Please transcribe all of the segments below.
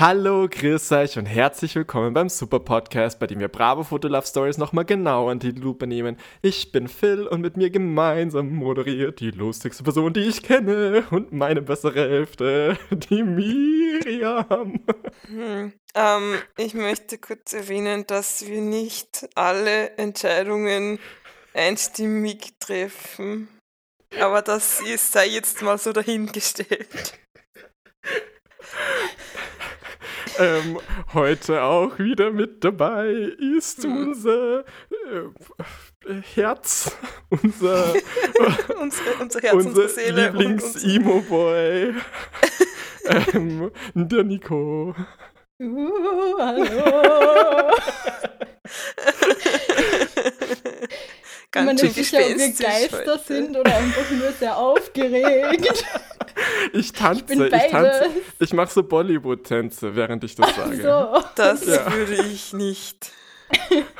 Hallo, grüß euch und herzlich willkommen beim Super Podcast, bei dem wir Bravo Photo Love Stories nochmal genau an die Lupe nehmen. Ich bin Phil und mit mir gemeinsam moderiert die lustigste Person, die ich kenne und meine bessere Hälfte, die Miriam. Hm, ähm, ich möchte kurz erwähnen, dass wir nicht alle Entscheidungen einstimmig treffen. Aber das ist, sei jetzt mal so dahingestellt. Ähm, heute auch wieder mit dabei ist Hm. unser äh, Herz, unser, unsere, unser Herz, unser- Lieblings-Emo-Boy, ähm, der Nico. Uh, hallo. Ich bin mir Ganz schön nicht sicher, ob wir Geister heute. sind oder einfach nur sehr aufgeregt. Ich tanze, bin ich, tanze. Ich mache so Bollywood-Tänze, während ich das sage. So. Das Ja. würde ich nicht.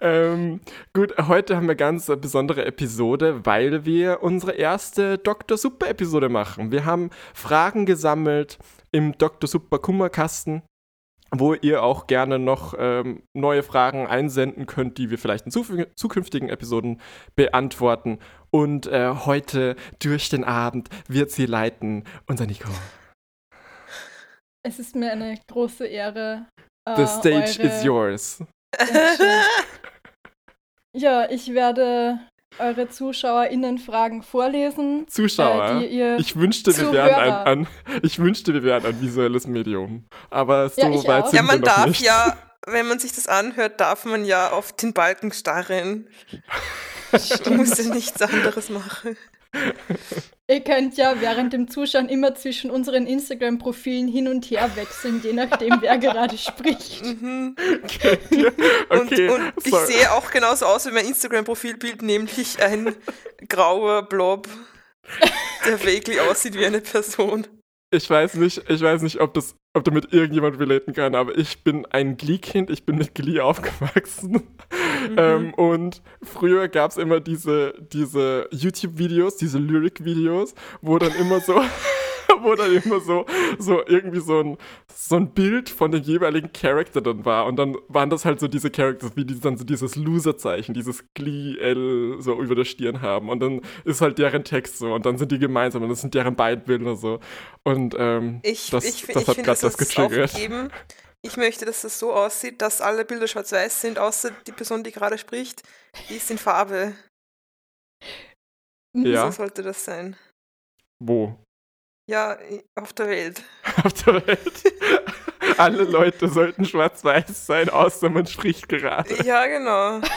Ähm, gut, heute haben wir ganz eine besondere Episode, weil wir unsere erste Dr. Super-Episode machen. Wir haben Fragen gesammelt im Dr. Super Kummerkasten, wo ihr auch gerne noch ähm, neue Fragen einsenden könnt, die wir vielleicht in zukünftigen Episoden beantworten. Und äh, heute durch den Abend wird sie leiten, unser Nico. Es ist mir eine große Ehre. The äh, stage eure- is yours. Ja, ich werde eure ZuschauerInnen Fragen vorlesen. Zuschauer. Äh, die ihr Ich wünschte, wir wären ein, ein, ich wünschte, wir wären ein visuelles Medium. Aber so Ja, weit auch. sind Ja, man wir noch darf nicht. ja, wenn man sich das anhört, darf man ja auf den Balken starren. Du musst ja nichts anderes machen. Ihr könnt ja während dem Zuschauen immer zwischen unseren Instagram-Profilen hin und her wechseln, je nachdem, wer gerade spricht. Mhm. okay, und und ich sehe auch genauso aus wie mein Instagram-Profilbild, nämlich ein grauer Blob, der wirklich aussieht wie eine Person. Ich weiß nicht, ich weiß nicht, ob das, ob damit irgendjemand relaten kann, aber ich bin ein Glee-Kind, ich bin mit Glee aufgewachsen. Mhm. Ähm, und früher gab es immer diese, diese YouTube-Videos, diese Lyric-Videos, wo dann immer so, wo dann immer so, so irgendwie so ein, so ein Bild von dem jeweiligen Charakter dann war. Und dann waren das halt so diese Characters, wie die dann so dieses Loser-Zeichen, dieses Glee-L so über der Stirn haben. Und dann ist halt deren Text so und dann sind die gemeinsam und das sind deren beiden Bilder so. Und ähm, Ich, das, ich, das ich hat gerade das das getriggert. aufgeben. Ich möchte, dass das so aussieht, dass alle Bilder schwarz-weiß sind, außer die Person, die gerade spricht, die ist in Farbe. Ja. So sollte das sein. Wo? Ja, auf der Welt. Auf der Welt. Alle Leute sollten schwarz-weiß sein, außer man spricht gerade. Ja, genau.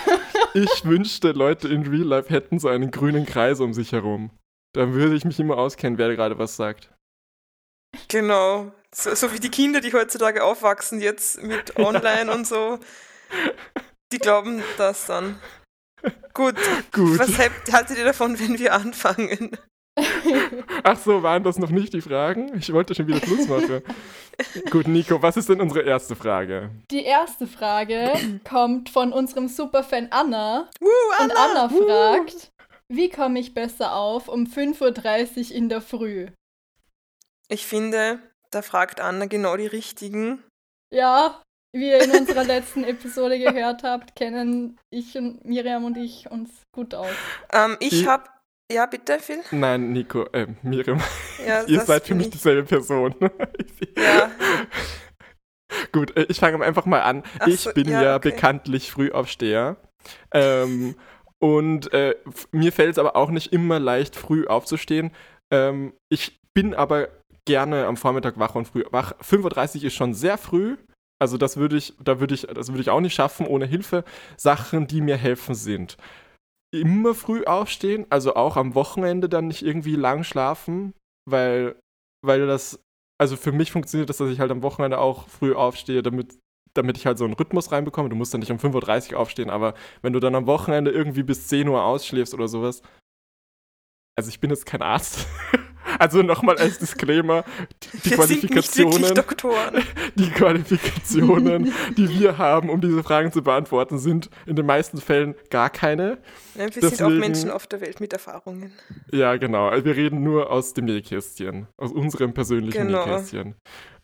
Ich wünschte, Leute in Real Life hätten so einen grünen Kreis um sich herum. Dann würde ich mich immer auskennen, wer gerade was sagt. Genau. So, so wie die Kinder, die heutzutage aufwachsen, jetzt mit online und so. Die glauben das dann. Gut. Gut. Was haltet haltet ihr davon, wenn wir anfangen? Ach so, waren das noch nicht die Fragen? Ich wollte schon wieder Schluss machen. Gut, Nico, was ist denn unsere erste Frage? Die erste Frage kommt von unserem Superfan Anna. Woo, Und Anna! Anna fragt, wie komme ich besser auf um 5.30 Uhr in der Früh? Ich finde, da fragt Anna genau die richtigen. Ja, wie ihr in unserer letzten Episode gehört habt, kennen ich und Miriam und ich uns gut aus. Ähm, ich Die- habe. Ja, bitte, Phil? Nein, Nico, äh, Miriam, Ja, ihr seid für mich ich. dieselbe Person. Ja, Gut, äh, ich fange einfach mal an. Ach ich so, bin ja, ja, okay. bekanntlich Frühaufsteher. Ähm, und äh, mir fällt es aber auch nicht immer leicht, früh aufzustehen. Ähm, ich bin aber gerne am Vormittag wach und früh wach. 5.30 Uhr ist schon sehr früh. Also das würde ich, da würde ich, das würde ich auch nicht schaffen ohne Hilfe. Sachen, die mir helfen, sind immer früh aufstehen, also auch am Wochenende dann nicht irgendwie lang schlafen, weil, weil das, also für mich funktioniert das, dass ich halt am Wochenende auch früh aufstehe, damit, damit ich halt so einen Rhythmus reinbekomme. Du musst dann nicht um 5.30 Uhr aufstehen, aber wenn du dann am Wochenende irgendwie bis 10 Uhr ausschläfst oder sowas, also ich bin jetzt kein Arzt. Also nochmal als Disclaimer, die, wir Qualifikationen, die Qualifikationen, die wir haben, um diese Fragen zu beantworten, sind in den meisten Fällen gar keine. Nein, wir sind auch Deswegen- Menschen auf der Welt mit Erfahrungen. Ja, genau. Also Wir reden nur aus dem Nähkästchen. Aus unserem persönlichen Genau. Nähkästchen.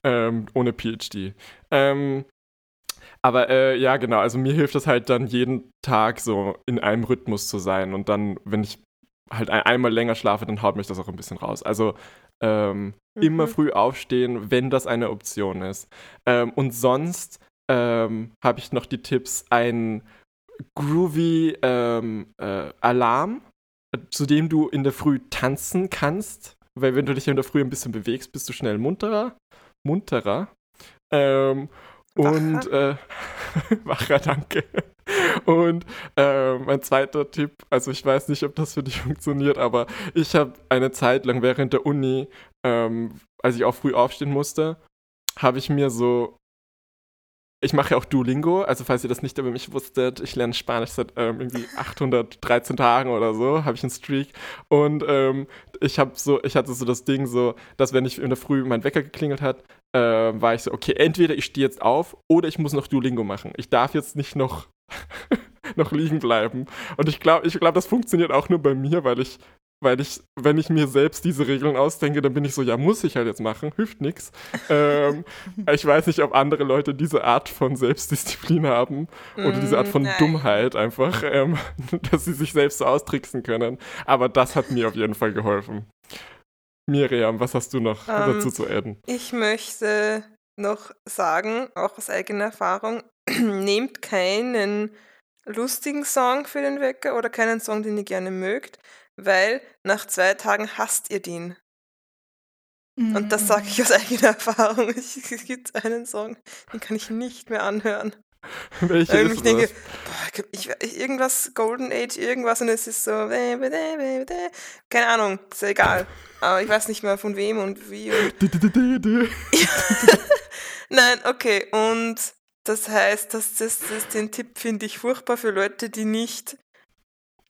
ähm, ohne PhD. Ähm, aber äh, ja, genau, also mir hilft das halt dann jeden Tag so in einem Rhythmus zu sein und dann, wenn ich halt ein, einmal länger schlafe, dann haut mich das auch ein bisschen raus. Also ähm, mhm. immer früh aufstehen, wenn das eine Option ist. Ähm, und sonst ähm, habe ich noch die Tipps, ein groovy ähm, äh, Alarm, zu dem du in der Früh tanzen kannst, weil wenn du dich in der Früh ein bisschen bewegst, bist du schnell munterer. Munterer. Und äh, wacher, danke. Und äh, mein zweiter Tipp, also ich weiß nicht, ob das für dich funktioniert, aber ich habe eine Zeit lang während der Uni, ähm, als ich auch früh aufstehen musste, habe ich mir so ich mache ja auch Duolingo, also falls ihr das nicht über mich wusstet, ich lerne Spanisch seit ähm, irgendwie 813 Tagen oder so, habe ich einen Streak. Und ähm, ich habe so, ich hatte so das Ding so, dass wenn ich in der Früh mein Wecker geklingelt hat, äh, war ich so, okay, entweder ich stehe jetzt auf oder ich muss noch Duolingo machen. Ich darf jetzt nicht noch noch liegen bleiben. Und ich glaube, ich glaube, das funktioniert auch nur bei mir, weil ich weil ich, wenn ich mir selbst diese Regeln ausdenke, dann bin ich so, ja, muss ich halt jetzt machen, hilft nichts. Ähm, ich weiß nicht, ob andere Leute diese Art von Selbstdisziplin haben oder diese Art von mm, Nein. Dummheit einfach, ähm, dass sie sich selbst so austricksen können. Aber das hat mir auf jeden Fall geholfen. Miriam, was hast du noch um, ähm, dazu zu adden? Ich möchte noch sagen, auch aus eigener Erfahrung, nehmt keinen lustigen Song für den Wecker oder keinen Song, den ihr gerne mögt, weil nach zwei Tagen hasst ihr den. Mhm. Und das sage ich mhm. aus eigener Erfahrung. Es gibt einen Song, den kann ich nicht mehr anhören. Welche ähm, ich denke, boah, ich, irgendwas Golden Age, irgendwas und es ist so, keine Ahnung, ist ja egal. Aber ich weiß nicht mehr von wem und wie. Und Nein, okay, und das heißt, dass das, das den Tipp finde ich furchtbar für Leute, die nicht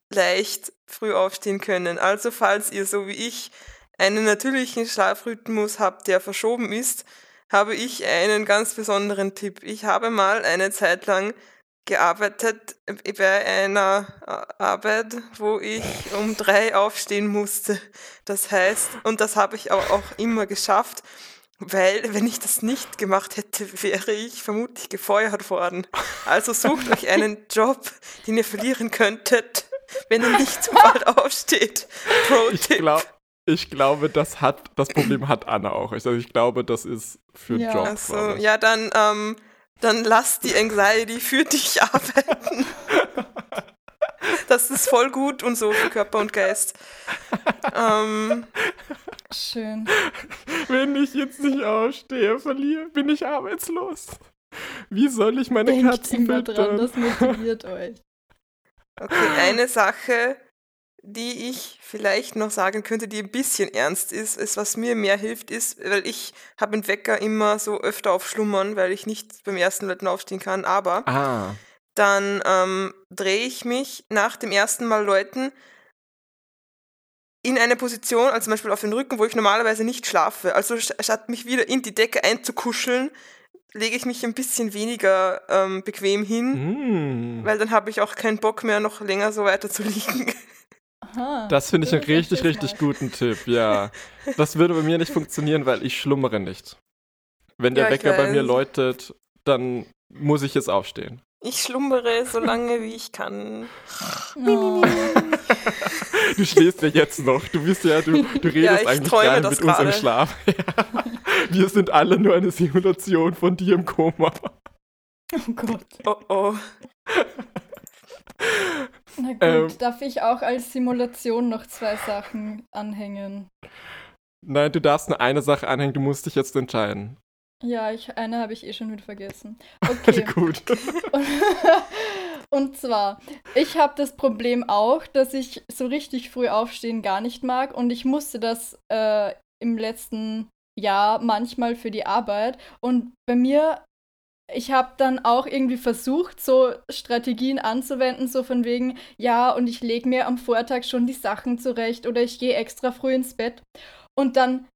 leicht früh aufstehen können. Also falls ihr so wie ich einen natürlichen Schlafrhythmus habt, der verschoben ist, habe ich einen ganz besonderen Tipp. Ich habe mal eine Zeit lang gearbeitet bei einer Arbeit, wo ich um drei aufstehen musste. Das heißt, und das habe ich auch, immer geschafft, weil wenn ich das nicht gemacht hätte, wäre ich vermutlich gefeuert worden. Also sucht euch einen Job, den ihr verlieren könntet wenn er nicht zu bald aufsteht. Pro ich, glaub, ich glaube, das hat das Problem hat Anna auch. Also ich glaube, das ist für ja. Job. Also, ja, dann, ähm, dann lass die Anxiety für dich arbeiten. das ist voll gut und so für Körper und Geist. Ähm, Schön. Wenn ich jetzt nicht aufstehe, verliere, bin ich arbeitslos. Wie soll ich meine Denkt Katzen immer dran, das motiviert euch. Okay, eine Sache, die ich vielleicht noch sagen könnte, die ein bisschen ernst ist, ist, was mir mehr hilft, ist, weil ich habe den Wecker immer so öfter auf Schlummern, weil ich nicht beim ersten Leuten aufstehen kann, aber ah. dann ähm, drehe ich mich nach dem ersten Mal Leuten in eine Position, also zum Beispiel auf den Rücken, wo ich normalerweise nicht schlafe. Also statt mich wieder in die Decke einzukuscheln, lege ich mich ein bisschen weniger ähm, bequem hin, mm. weil dann habe ich auch keinen Bock mehr, noch länger so weiter zu liegen. Aha, das finde ich einen richtig, richtig guten Tipp, ja. Das würde bei mir nicht funktionieren, weil ich schlummere nicht. Wenn der ja, Wecker bei mir läutet, dann muss ich jetzt aufstehen. Ich schlummere so lange wie ich kann. Oh. du schläfst ja jetzt noch. Du bist ja, du, du redest ja, eigentlich nicht mit uns im Schlaf. Wir sind alle nur eine Simulation von dir im Koma. Oh Gott. Oh oh. Na gut, ähm, darf ich auch als Simulation noch zwei Sachen anhängen? Nein, du darfst nur eine Sache anhängen, du musst dich jetzt entscheiden. Ja, ich, eine habe ich eh schon wieder vergessen. Okay. Gut. Und zwar, ich habe das Problem auch, dass ich so richtig früh aufstehen gar nicht mag und ich musste das äh, im letzten Jahr manchmal für die Arbeit. Und bei mir, ich habe dann auch irgendwie versucht, so Strategien anzuwenden, so von wegen, ja, und ich lege mir am Vortag schon die Sachen zurecht oder ich gehe extra früh ins Bett. Und dann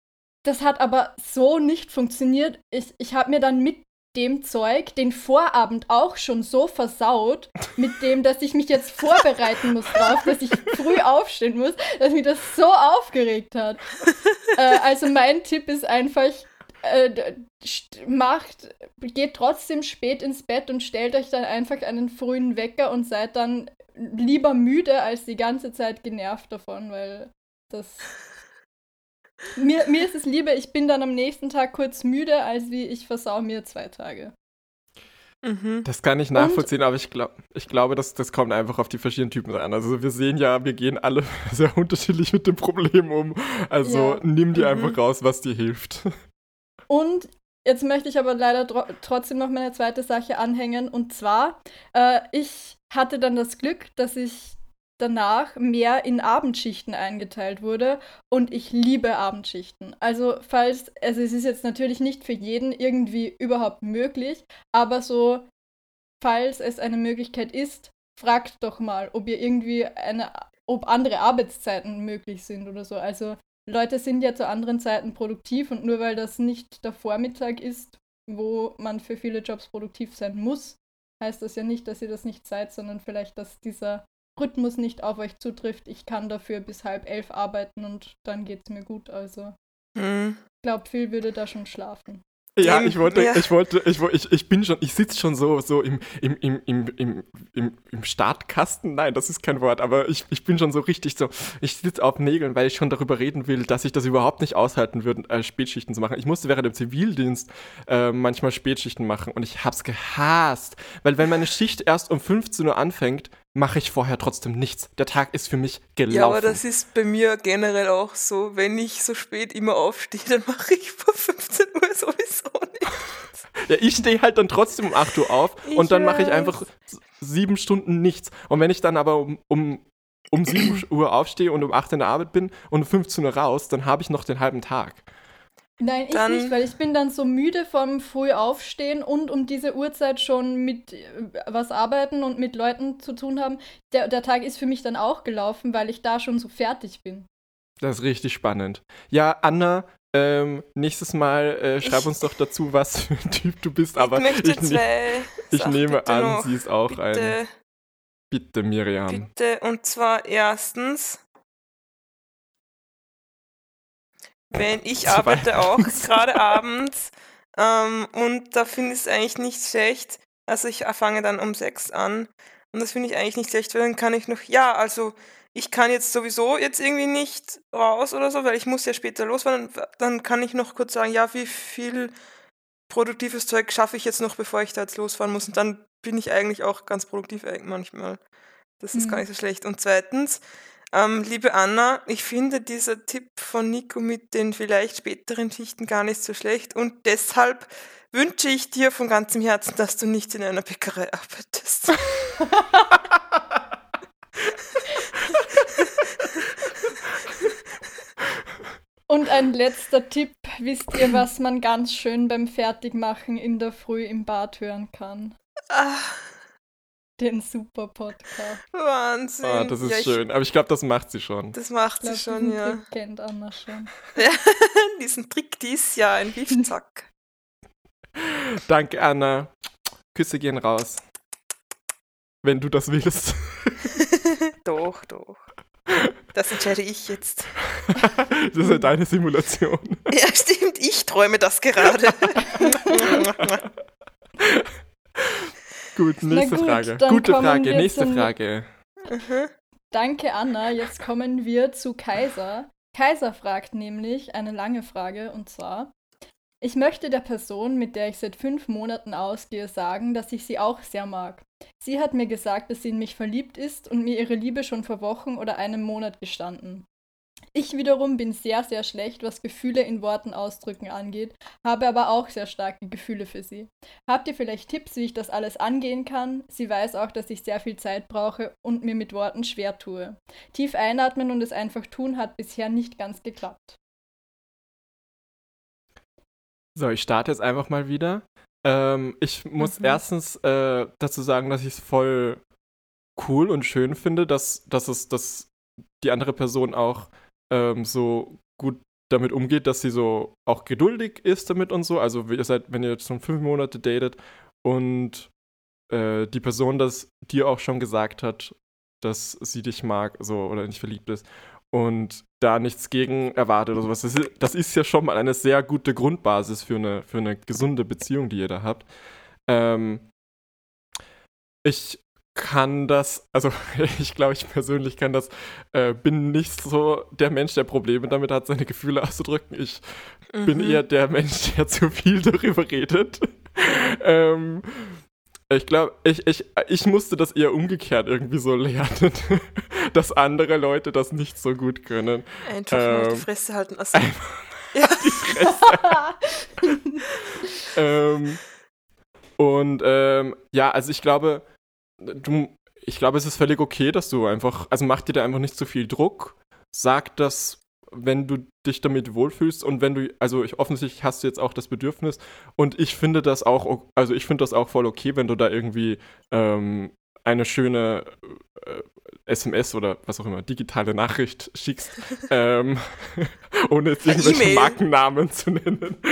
das hat aber so nicht funktioniert. Ich, ich habe mir dann mit dem Zeug den Vorabend auch schon so versaut, mit dem, dass ich mich jetzt vorbereiten muss drauf, dass ich früh aufstehen muss, dass mich das so aufgeregt hat. äh, also mein Tipp ist einfach, äh, macht, geht trotzdem spät ins Bett und stellt euch dann einfach einen frühen Wecker und seid dann lieber müde als die ganze Zeit genervt davon, weil das. Mir, mir ist es lieber, ich bin dann am nächsten Tag kurz müde, als wie ich versau mir zwei Tage. Mhm. Das kann ich nachvollziehen, und? aber ich, glaub, ich glaube, das, das kommt einfach auf die verschiedenen Typen an. Also wir sehen ja, wir gehen alle sehr unterschiedlich mit dem Problem um. Also ja. nimm dir mhm. einfach raus, was dir hilft. Und jetzt möchte ich aber leider tro trotzdem noch meine zweite Sache anhängen. Und zwar, äh, ich hatte dann das Glück, dass ich danach mehr in Abendschichten eingeteilt wurde und ich liebe Abendschichten. Also falls, also es ist jetzt natürlich nicht für jeden irgendwie überhaupt möglich, aber so, falls es eine Möglichkeit ist, fragt doch mal, ob ihr irgendwie eine, ob andere Arbeitszeiten möglich sind oder so. Also Leute sind ja zu anderen Zeiten produktiv und nur weil das nicht der Vormittag ist, wo man für viele Jobs produktiv sein muss, heißt das ja nicht, dass ihr das nicht seid, sondern vielleicht, dass dieser Rhythmus nicht auf euch zutrifft. Ich kann dafür bis halb elf arbeiten und dann geht es mir gut. Also mhm. ich glaube, Phil würde da schon schlafen. Ja, ich wollte, ja. ich wollte, ich, ich, ich bin schon, ich sitze schon so, so im, im, im, im, im, im, im Startkasten. Nein, das ist kein Wort, aber ich, ich bin schon so richtig so, ich sitze auf Nägeln, weil ich schon darüber reden will, dass ich das überhaupt nicht aushalten würde, äh, Spätschichten zu machen. Ich musste während dem Zivildienst äh, manchmal Spätschichten machen und ich hab's gehasst, weil wenn meine Schicht erst um 15 Uhr anfängt, mache ich vorher trotzdem nichts. Der Tag ist für mich gelaufen. Ja, aber das ist bei mir generell auch so. Wenn ich so spät immer aufstehe, dann mache ich vor 15 Uhr sowieso nichts. ja, ich stehe halt dann trotzdem um 8 Uhr auf ich und dann mache ich einfach sieben Stunden nichts. Und wenn ich dann aber um, um, um 7 Uhr aufstehe und um 8 in der Arbeit bin und um 15 Uhr raus, dann habe ich noch den halben Tag. Nein, ich nicht, weil ich bin dann so müde vom früh aufstehen und um diese Uhrzeit schon mit äh, was arbeiten und mit Leuten zu tun haben. Der, der Tag ist für mich dann auch gelaufen, weil ich da schon so fertig bin. Das ist richtig spannend. Ja, Anna, ähm, nächstes Mal äh, schreib ich, uns doch dazu, was für ein Typ du bist. Aber ich, ich, ne ich nehme an, noch. sie ist auch bitte, ein. Bitte, Miriam. Bitte, und zwar erstens Wenn ich arbeite auch, gerade abends. Ähm, und da finde ich es eigentlich nicht schlecht. Also ich fange dann um sechs an. Und das finde ich eigentlich nicht schlecht, weil dann kann ich noch, ja, also ich kann jetzt sowieso jetzt irgendwie nicht raus oder so, weil ich muss ja später losfahren. Dann kann ich noch kurz sagen, ja, wie viel produktives Zeug schaffe ich jetzt noch, bevor ich da jetzt losfahren muss. Und dann bin ich eigentlich auch ganz produktiv manchmal. Das ist mhm. gar nicht so schlecht. Und zweitens, ähm, liebe Anna, ich finde dieser Tipp von Nico mit den vielleicht späteren Schichten gar nicht so schlecht und deshalb wünsche ich dir von ganzem Herzen, dass du nicht in einer Bäckerei arbeitest. Und ein letzter Tipp, wisst ihr, was man ganz schön beim Fertigmachen in der Früh im Bad hören kann? Ah, den super Podcast. Wahnsinn. Oh, das ist ja, schön. Aber ich glaube, das macht sie schon. Das macht glaub, sie schon, ja. Trick kennt Anna schon. Ja, diesen Trick dies Jahr, ein Giftzack. Danke, Anna. Küsse gehen raus. Wenn du das willst. doch, doch. Das entscheide ich jetzt. das ist ja deine Simulation. Ja, stimmt. Ich träume das gerade. Gut, nächste gut, Frage. Gute Frage, nächste Frage. Mhm. Danke, Anna. Jetzt kommen wir zu Kaiser. Kaiser fragt nämlich eine lange Frage und zwar: Ich möchte der Person, mit der ich seit fünf Monaten ausgehe, sagen, dass ich sie auch sehr mag. Sie hat mir gesagt, dass sie in mich verliebt ist und mir ihre Liebe schon vor Wochen oder einem Monat gestanden. Ich wiederum bin sehr, sehr schlecht, was Gefühle in Worten ausdrücken angeht, habe aber auch sehr starke Gefühle für sie. Habt ihr vielleicht Tipps, wie ich das alles angehen kann? Sie weiß auch, dass ich sehr viel Zeit brauche und mir mit Worten schwer tue. Tief einatmen und es einfach tun hat bisher nicht ganz geklappt. So, ich starte jetzt einfach mal wieder. Ähm, ich muss mhm. erstens äh, dazu sagen, dass ich es voll cool und schön finde, dass, dass es dass die andere Person auch ähm, so gut damit umgeht, dass sie so auch geduldig ist damit und so. Also ihr seid, wenn ihr jetzt schon fünf Monate datet und äh, die Person das dir auch schon gesagt hat, dass sie dich mag, so oder nicht verliebt ist und da nichts gegen erwartet oder sowas. Das ist, das ist ja schon mal eine sehr gute Grundbasis für eine, für eine gesunde Beziehung, die ihr da habt. Ähm, ich kann das, also ich glaube, ich persönlich kann das, äh, bin nicht so der Mensch, der Probleme damit hat, seine Gefühle auszudrücken. Ich mhm. bin eher der Mensch, der zu viel darüber redet. ähm, ich glaube, ich, ich, ich musste das eher umgekehrt irgendwie so lernen, dass andere Leute das nicht so gut können. Einfach ähm, nur die Fresse halten. Also, ja. die Fresse. ähm, und ähm, ja, also ich glaube, du, ich glaube, es ist völlig okay, dass du einfach, also mach dir da einfach nicht zu viel Druck. Sag das wenn du dich damit wohlfühlst und wenn du, also ich, offensichtlich hast du jetzt auch das Bedürfnis und ich finde das auch, also ich finde das auch voll okay, wenn du da irgendwie ähm, eine schöne äh, SMS oder was auch immer, digitale Nachricht schickst, ähm, ohne jetzt irgendwelche e Markennamen zu nennen.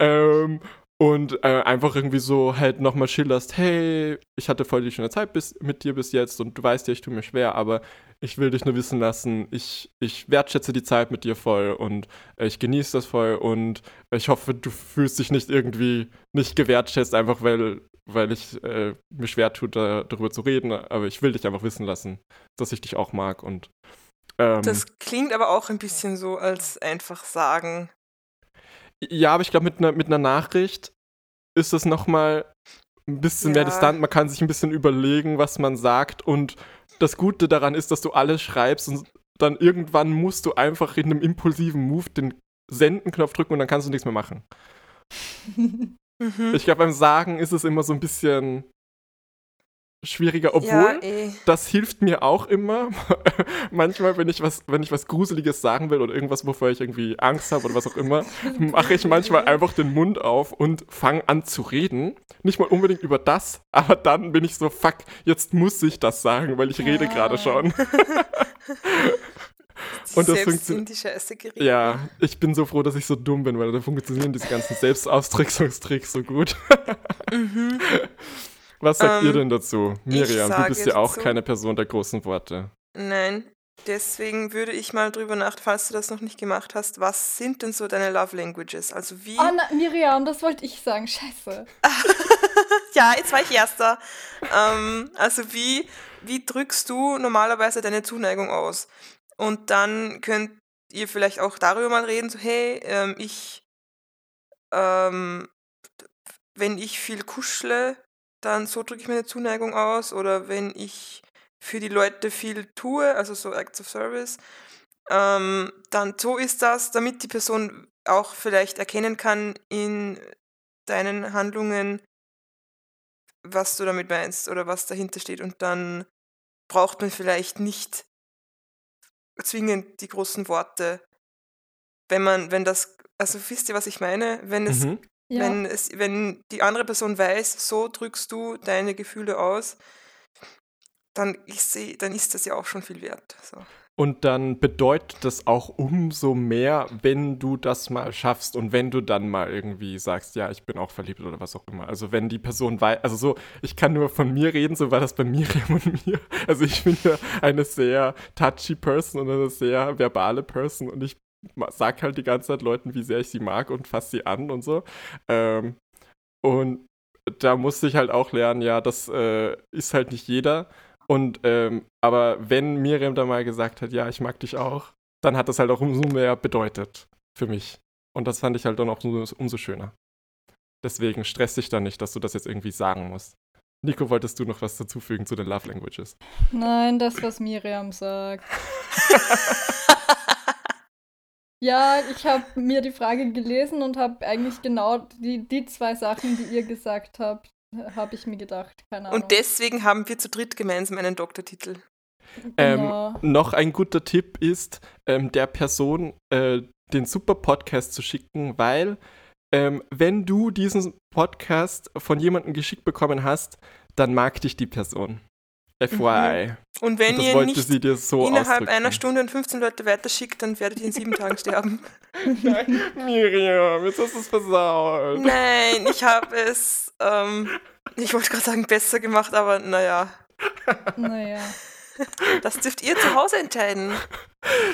ähm, und äh, einfach irgendwie so halt nochmal schilderst, hey, ich hatte voll die schöne Zeit bis, mit dir bis jetzt und du weißt ja, ich tue mir schwer, aber ich will dich nur wissen lassen, ich, ich wertschätze die Zeit mit dir voll und äh, ich genieße das voll und ich hoffe, du fühlst dich nicht irgendwie nicht gewertschätzt, einfach weil, weil ich äh, mir schwer tut, da, darüber zu reden, aber ich will dich einfach wissen lassen, dass ich dich auch mag und ähm, Das klingt aber auch ein bisschen so als einfach sagen, ja, aber ich glaube, mit einer mit einer Nachricht ist es nochmal ein bisschen ja. mehr distant. Man kann sich ein bisschen überlegen, was man sagt. Und das Gute daran ist, dass du alles schreibst und dann irgendwann musst du einfach in einem impulsiven Move den Senden-Knopf drücken und dann kannst du nichts mehr machen. mhm. Ich glaube, beim Sagen ist es immer so ein bisschen schwieriger, obwohl ja, eh. das hilft mir auch immer. manchmal, wenn ich was, wenn ich was Gruseliges sagen will oder irgendwas, wovor ich irgendwie Angst habe oder was auch immer, mache ich manchmal einfach den Mund auf und fange an zu reden. Nicht mal unbedingt über das, aber dann bin ich so, fuck, jetzt muss ich das sagen, weil ich ja. rede gerade schon. Und das funktioniert. Ja, ich bin so froh, dass ich so dumm bin, weil da funktionieren diese ganzen Selbstausdrückungstricks so gut. mhm. Was sagt ähm, ihr denn dazu? Miriam, du bist ja auch dazu, keine Person der großen Worte. Nein, deswegen würde ich mal drüber nach, falls du das noch nicht gemacht hast, was sind denn so deine Love Languages? Also wie. Oh, na, Miriam, das wollte ich sagen. Scheiße. ja, jetzt war ich Erster. ähm, also wie, wie drückst du normalerweise deine Zuneigung aus? Und dann könnt ihr vielleicht auch darüber mal reden, so hey, ähm, ich, ähm, wenn ich viel kuschle, dann so drücke ich meine Zuneigung aus oder wenn ich für die Leute viel tue, also so Acts of Service, ähm, dann so ist das, damit die Person auch vielleicht erkennen kann in deinen Handlungen, was du damit meinst oder was dahinter steht und dann braucht man vielleicht nicht zwingend die großen Worte, wenn man, wenn das, also wisst ihr, was ich meine? Wenn es mhm. Ja. Wenn, es, wenn die andere Person weiß, so drückst du deine Gefühle aus, dann ist, sie, dann ist das ja auch schon viel wert. So. Und dann bedeutet das auch umso mehr, wenn du das mal schaffst und wenn du dann mal irgendwie sagst, ja, ich bin auch verliebt oder was auch immer. Also wenn die Person weiß, also so, ich kann nur von mir reden, so war das bei Miriam und mir. Also ich bin ja eine sehr touchy Person und eine sehr verbale Person und ich sag halt die ganze Zeit Leuten, wie sehr ich sie mag und fasse sie an und so. Ähm, und da musste ich halt auch lernen, ja, das äh, ist halt nicht jeder. Und ähm, aber wenn Miriam da mal gesagt hat, ja, ich mag dich auch, dann hat das halt auch umso mehr bedeutet für mich. Und das fand ich halt dann auch umso, umso schöner. Deswegen stress dich da nicht, dass du das jetzt irgendwie sagen musst. Nico, wolltest du noch was dazufügen zu den Love Languages? Nein, das, was Miriam sagt. Ja, ich habe mir die Frage gelesen und habe eigentlich genau die, die zwei Sachen, die ihr gesagt habt, habe ich mir gedacht. Keine Ahnung. Und deswegen haben wir zu dritt gemeinsam einen Doktortitel. Ähm, genau. Ähm, noch ein guter Tipp ist, ähm, der Person äh, den super Podcast zu schicken, weil ähm, wenn du diesen Podcast von jemandem geschickt bekommen hast, dann mag dich die Person. FYI. Mhm. Und wenn und ihr nicht so innerhalb einer Stunde und 15 Leute weiterschickt, dann werdet ihr in sieben Tagen sterben. Nein, Miriam, jetzt hast du es versaut. Nein, ich habe es, ähm, ich wollte gerade sagen, besser gemacht, aber naja. Naja. Das dürft ihr zu Hause entscheiden.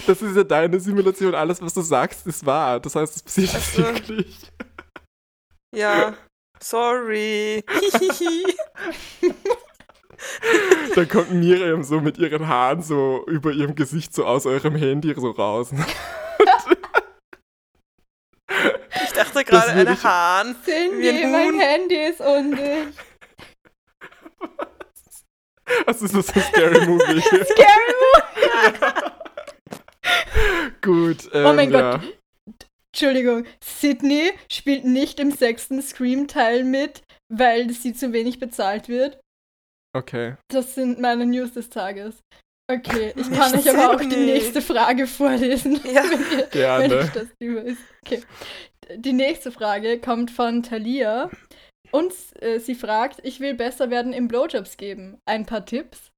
Das ist ja deine Simulation. Alles, was du sagst, ist wahr. Das heißt, es passiert Also- wirklich. Ja, sorry. Dann kommt Miriam so mit ihren Haaren so über ihrem Gesicht so aus eurem Handy so raus. Ich dachte gerade eine ich- Hahn. Cindy, mein. Handy ist undicht. Was ist das für ein Scary Movie? Scary Gut. Ähm, Oh mein ja. Gott. Entschuldigung, Sydney spielt nicht im sechsten Scream-Teil mit, weil sie zu wenig bezahlt wird. Okay. Das sind meine News des Tages. Okay, ich kann euch aber auch die nächste Frage vorlesen, Ja. wenn, ihr, wenn Gerne. ich das lieber ist. Okay. Die nächste Frage kommt von Thalia und äh, sie fragt, ich will besser werden im Blowjobs geben. Ein paar Tipps?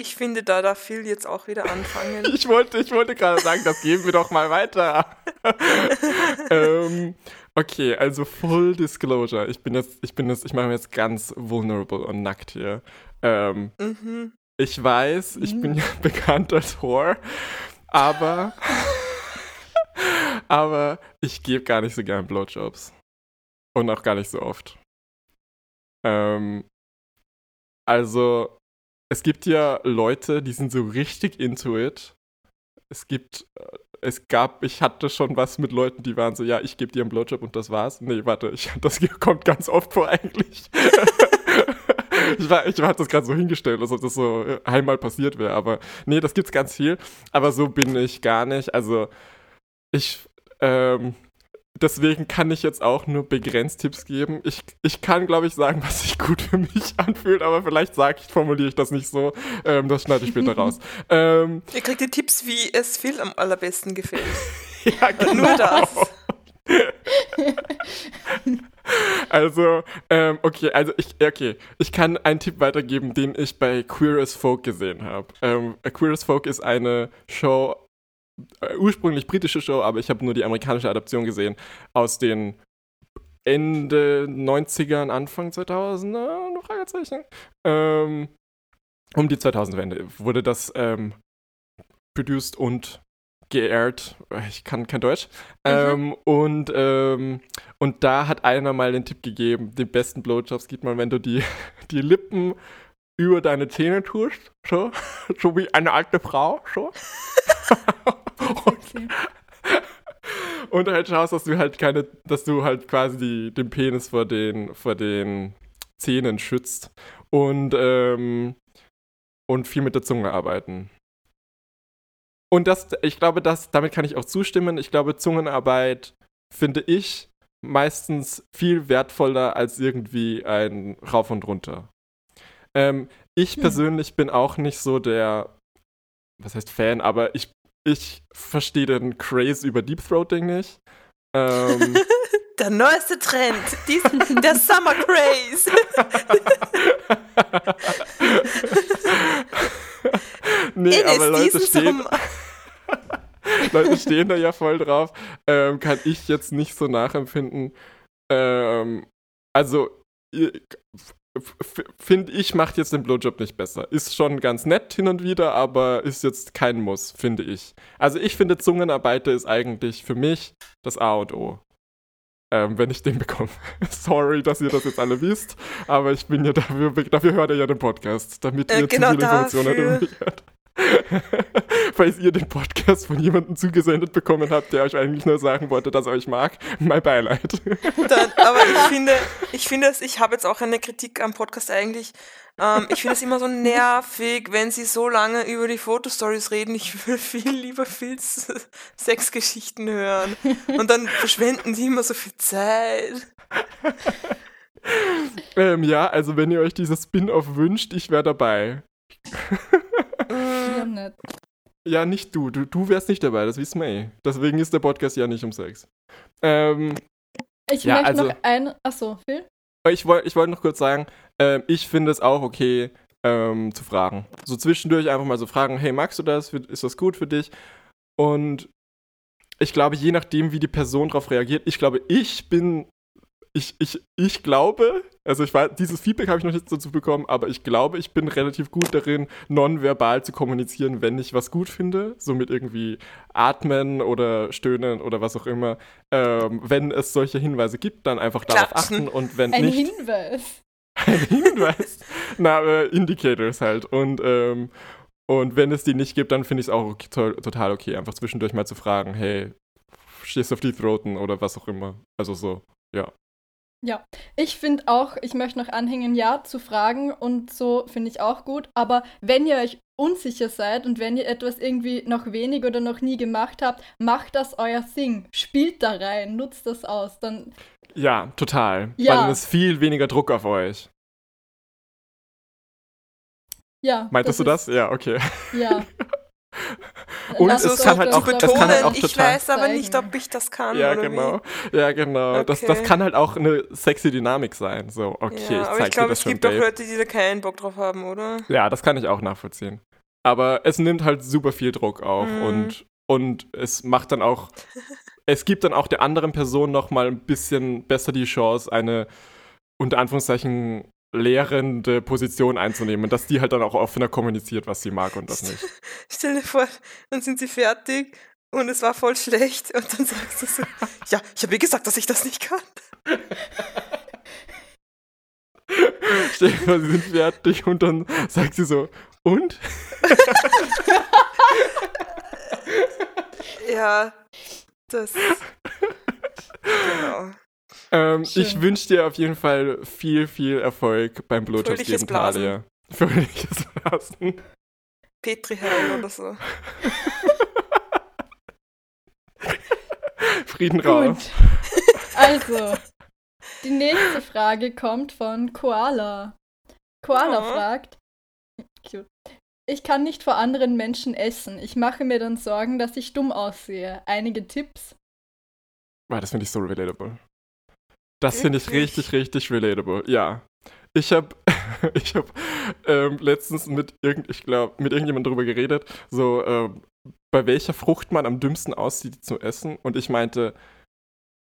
Ich finde, da darf Phil jetzt auch wieder anfangen. Ich wollte, ich wollte gerade sagen, das geben wir doch mal weiter. ähm, okay, also Full Disclosure. Ich bin jetzt, ich bin jetzt, ich mache mich jetzt ganz vulnerable und nackt hier. Ähm, Mhm. ich weiß, ich bin ja bekannt als Whore, aber, aber ich gebe gar nicht so gern Blowjobs. Und auch gar nicht so oft. Ähm, also, es gibt ja Leute, die sind so richtig into it. Es gibt, äh, es gab, ich hatte schon was mit Leuten, die waren so, ja, ich gebe dir einen Blowjob und das war's. Nee, warte, ich, das kommt ganz oft vor eigentlich. ich war, ich hatte das gerade so hingestellt, als ob das so äh, einmal passiert wäre, aber nee, das gibt's ganz viel. Aber so bin ich gar nicht. Also, ich, ähm, deswegen kann ich jetzt auch nur begrenzt Tipps geben. Ich, ich kann, glaube ich, sagen, was sich gut für mich anfühlt, aber vielleicht sage ich, formuliere ich das nicht so. Ähm, das schneide ich später raus. Ähm, Ihr kriegt die Tipps, wie es Phil am allerbesten gefällt. ja, genau. Nur das. Also, ähm, okay, also ich, okay, ich kann einen Tipp weitergeben, den ich bei Queer as Folk gesehen habe. Ähm, Queer as Folk ist eine Show, ursprünglich britische Show, aber ich habe nur die amerikanische Adaption gesehen, aus den Ende 90ern, Anfang 2000er, noch Fragezeichen. Ähm, um die 2000-Wende wurde das ähm, produced und geairt. Ich kann kein Deutsch. Ähm, und, ähm, und da hat einer mal den Tipp gegeben, den besten Blowjobs gibt man, wenn du die, die Lippen über deine Zähne tust, so, so wie eine alte Frau, so. Und halt schaust, dass du halt keine, dass du halt quasi die, den Penis vor den, vor den Zähnen schützt und, ähm, und viel mit der Zunge arbeiten. Und das, ich glaube, das, damit kann ich auch zustimmen. Ich glaube, Zungenarbeit finde ich meistens viel wertvoller als irgendwie ein Rauf und runter. Ähm, ich Hm. persönlich bin auch nicht so der, was heißt Fan, aber ich, ich verstehe den Craze über Deep Throating nicht. Ähm, Der neueste Trend, dies, der Summer Craze. nee, In aber ist Leute stehen. Leute stehen da ja voll drauf. Ähm, kann ich jetzt nicht so nachempfinden. Ähm, also, finde ich, macht jetzt den Blowjob nicht besser. Ist schon ganz nett hin und wieder, aber ist jetzt kein Muss, finde ich. Also, ich finde, Zungenarbeiter ist eigentlich für mich das A und O. Ähm, wenn ich den bekomme. Sorry, dass ihr das jetzt alle wisst, aber ich bin ja dafür, dafür hört ihr ja den Podcast, damit Äh, ihr genau zu viele Informationen dafür. mich hört. Falls ihr den Podcast von jemandem zugesendet bekommen habt, der euch eigentlich nur sagen wollte, dass er euch mag, mein Beileid. Dann, aber ich finde, ich finde es, ich habe jetzt auch eine Kritik am Podcast eigentlich. Ähm, ich finde es immer so nervig, wenn sie so lange über die Fotostories reden. Ich will viel lieber Phils Sexgeschichten hören. Und dann verschwenden sie immer so viel Zeit. ähm, ja, also wenn ihr euch dieses Spin-off wünscht, ich wäre dabei. Ja, Mm, nett. Ja, nicht du. Du, du wärst nicht dabei, das wissen wir eh. Deswegen ist der Podcast ja nicht um Sex. Ähm, Ich Ja, möchte also- noch ein. Achso, Phil? ich wollte ich wollt noch kurz sagen, ähm, ich finde es auch okay, ähm, zu fragen. So zwischendurch einfach mal so fragen, hey, magst du das? Ist das gut für dich? Und ich glaube, je nachdem, wie die Person darauf reagiert, ich glaube, ich bin ich, ich, ich glaube, also ich weiß, dieses Feedback habe ich noch nicht dazu bekommen, aber ich glaube, ich bin relativ gut darin, nonverbal zu kommunizieren, wenn ich was gut finde, so mit irgendwie Atmen oder Stöhnen oder was auch immer. Ähm, wenn es solche Hinweise gibt, dann einfach darauf Klatschen. achten und wenn Ein nicht, Hinweis. ein Hinweis. Na, äh, Indicators halt. Und, ähm, und wenn es die nicht gibt, dann finde ich es auch okay, to total okay, einfach zwischendurch mal zu fragen, hey, stehst du auf die Throaten oder was auch immer. Also so, ja. Ja, ich finde auch, ich möchte noch anhängen, ja, zu fragen und so finde ich auch gut. Aber wenn ihr euch unsicher seid und wenn ihr etwas irgendwie noch wenig oder noch nie gemacht habt, macht das euer Thing. Spielt da rein, nutzt das aus. Dann, Ja, total. Ja. Weil dann ist viel weniger Druck auf euch. ja. Meintest du ist- das? Ja, okay. Ja. Und es kann halt das auch- zu es kann halt betonen, auch ich total weiß aber nicht, ob ich das kann. Ja, oder genau. Wie. Ja, genau. Das, das Okay. kann halt auch eine sexy Dynamik sein. So, okay, ja, ich aber zeig ich dir glaube, das es schon, gibt auch Babe. Leute, die da keinen Bock drauf haben, oder? Ja, das kann ich auch nachvollziehen. Aber es nimmt halt super viel Druck auf Mhm. und, und es macht dann auch, es gibt dann auch der anderen Person noch mal ein bisschen besser die Chance, eine unter Anführungszeichen lehrende Position einzunehmen, dass die halt dann auch offener kommuniziert, was sie mag und was nicht. Stell dir vor, dann sind sie fertig und es war voll schlecht und dann sagst du so, ja, ich habe mir gesagt, dass ich das nicht kann. Stell dir vor, sie sind fertig und dann sagt sie so, und? Ja, das. Genau. Ähm, ich wünsche dir auf jeden Fall viel, viel Erfolg beim Blowjobs geben, Blasen. Talia. Fröhliches Blasen. Petri-Heil oder so. Frieden raus. Also, die nächste Frage kommt von Koala. Koala Oh. fragt, cute. Ich kann nicht vor anderen Menschen essen. Ich mache mir dann Sorgen, dass ich dumm aussehe. Einige Tipps? Das finde ich so relatable. Das finde ich richtig, richtig relatable. Ja. Ich habe ich hab, ähm, letztens mit, irgend, ich glaub, mit irgendjemandem darüber geredet, so ähm, bei welcher Frucht man am dümmsten aussieht zu essen. Und ich meinte,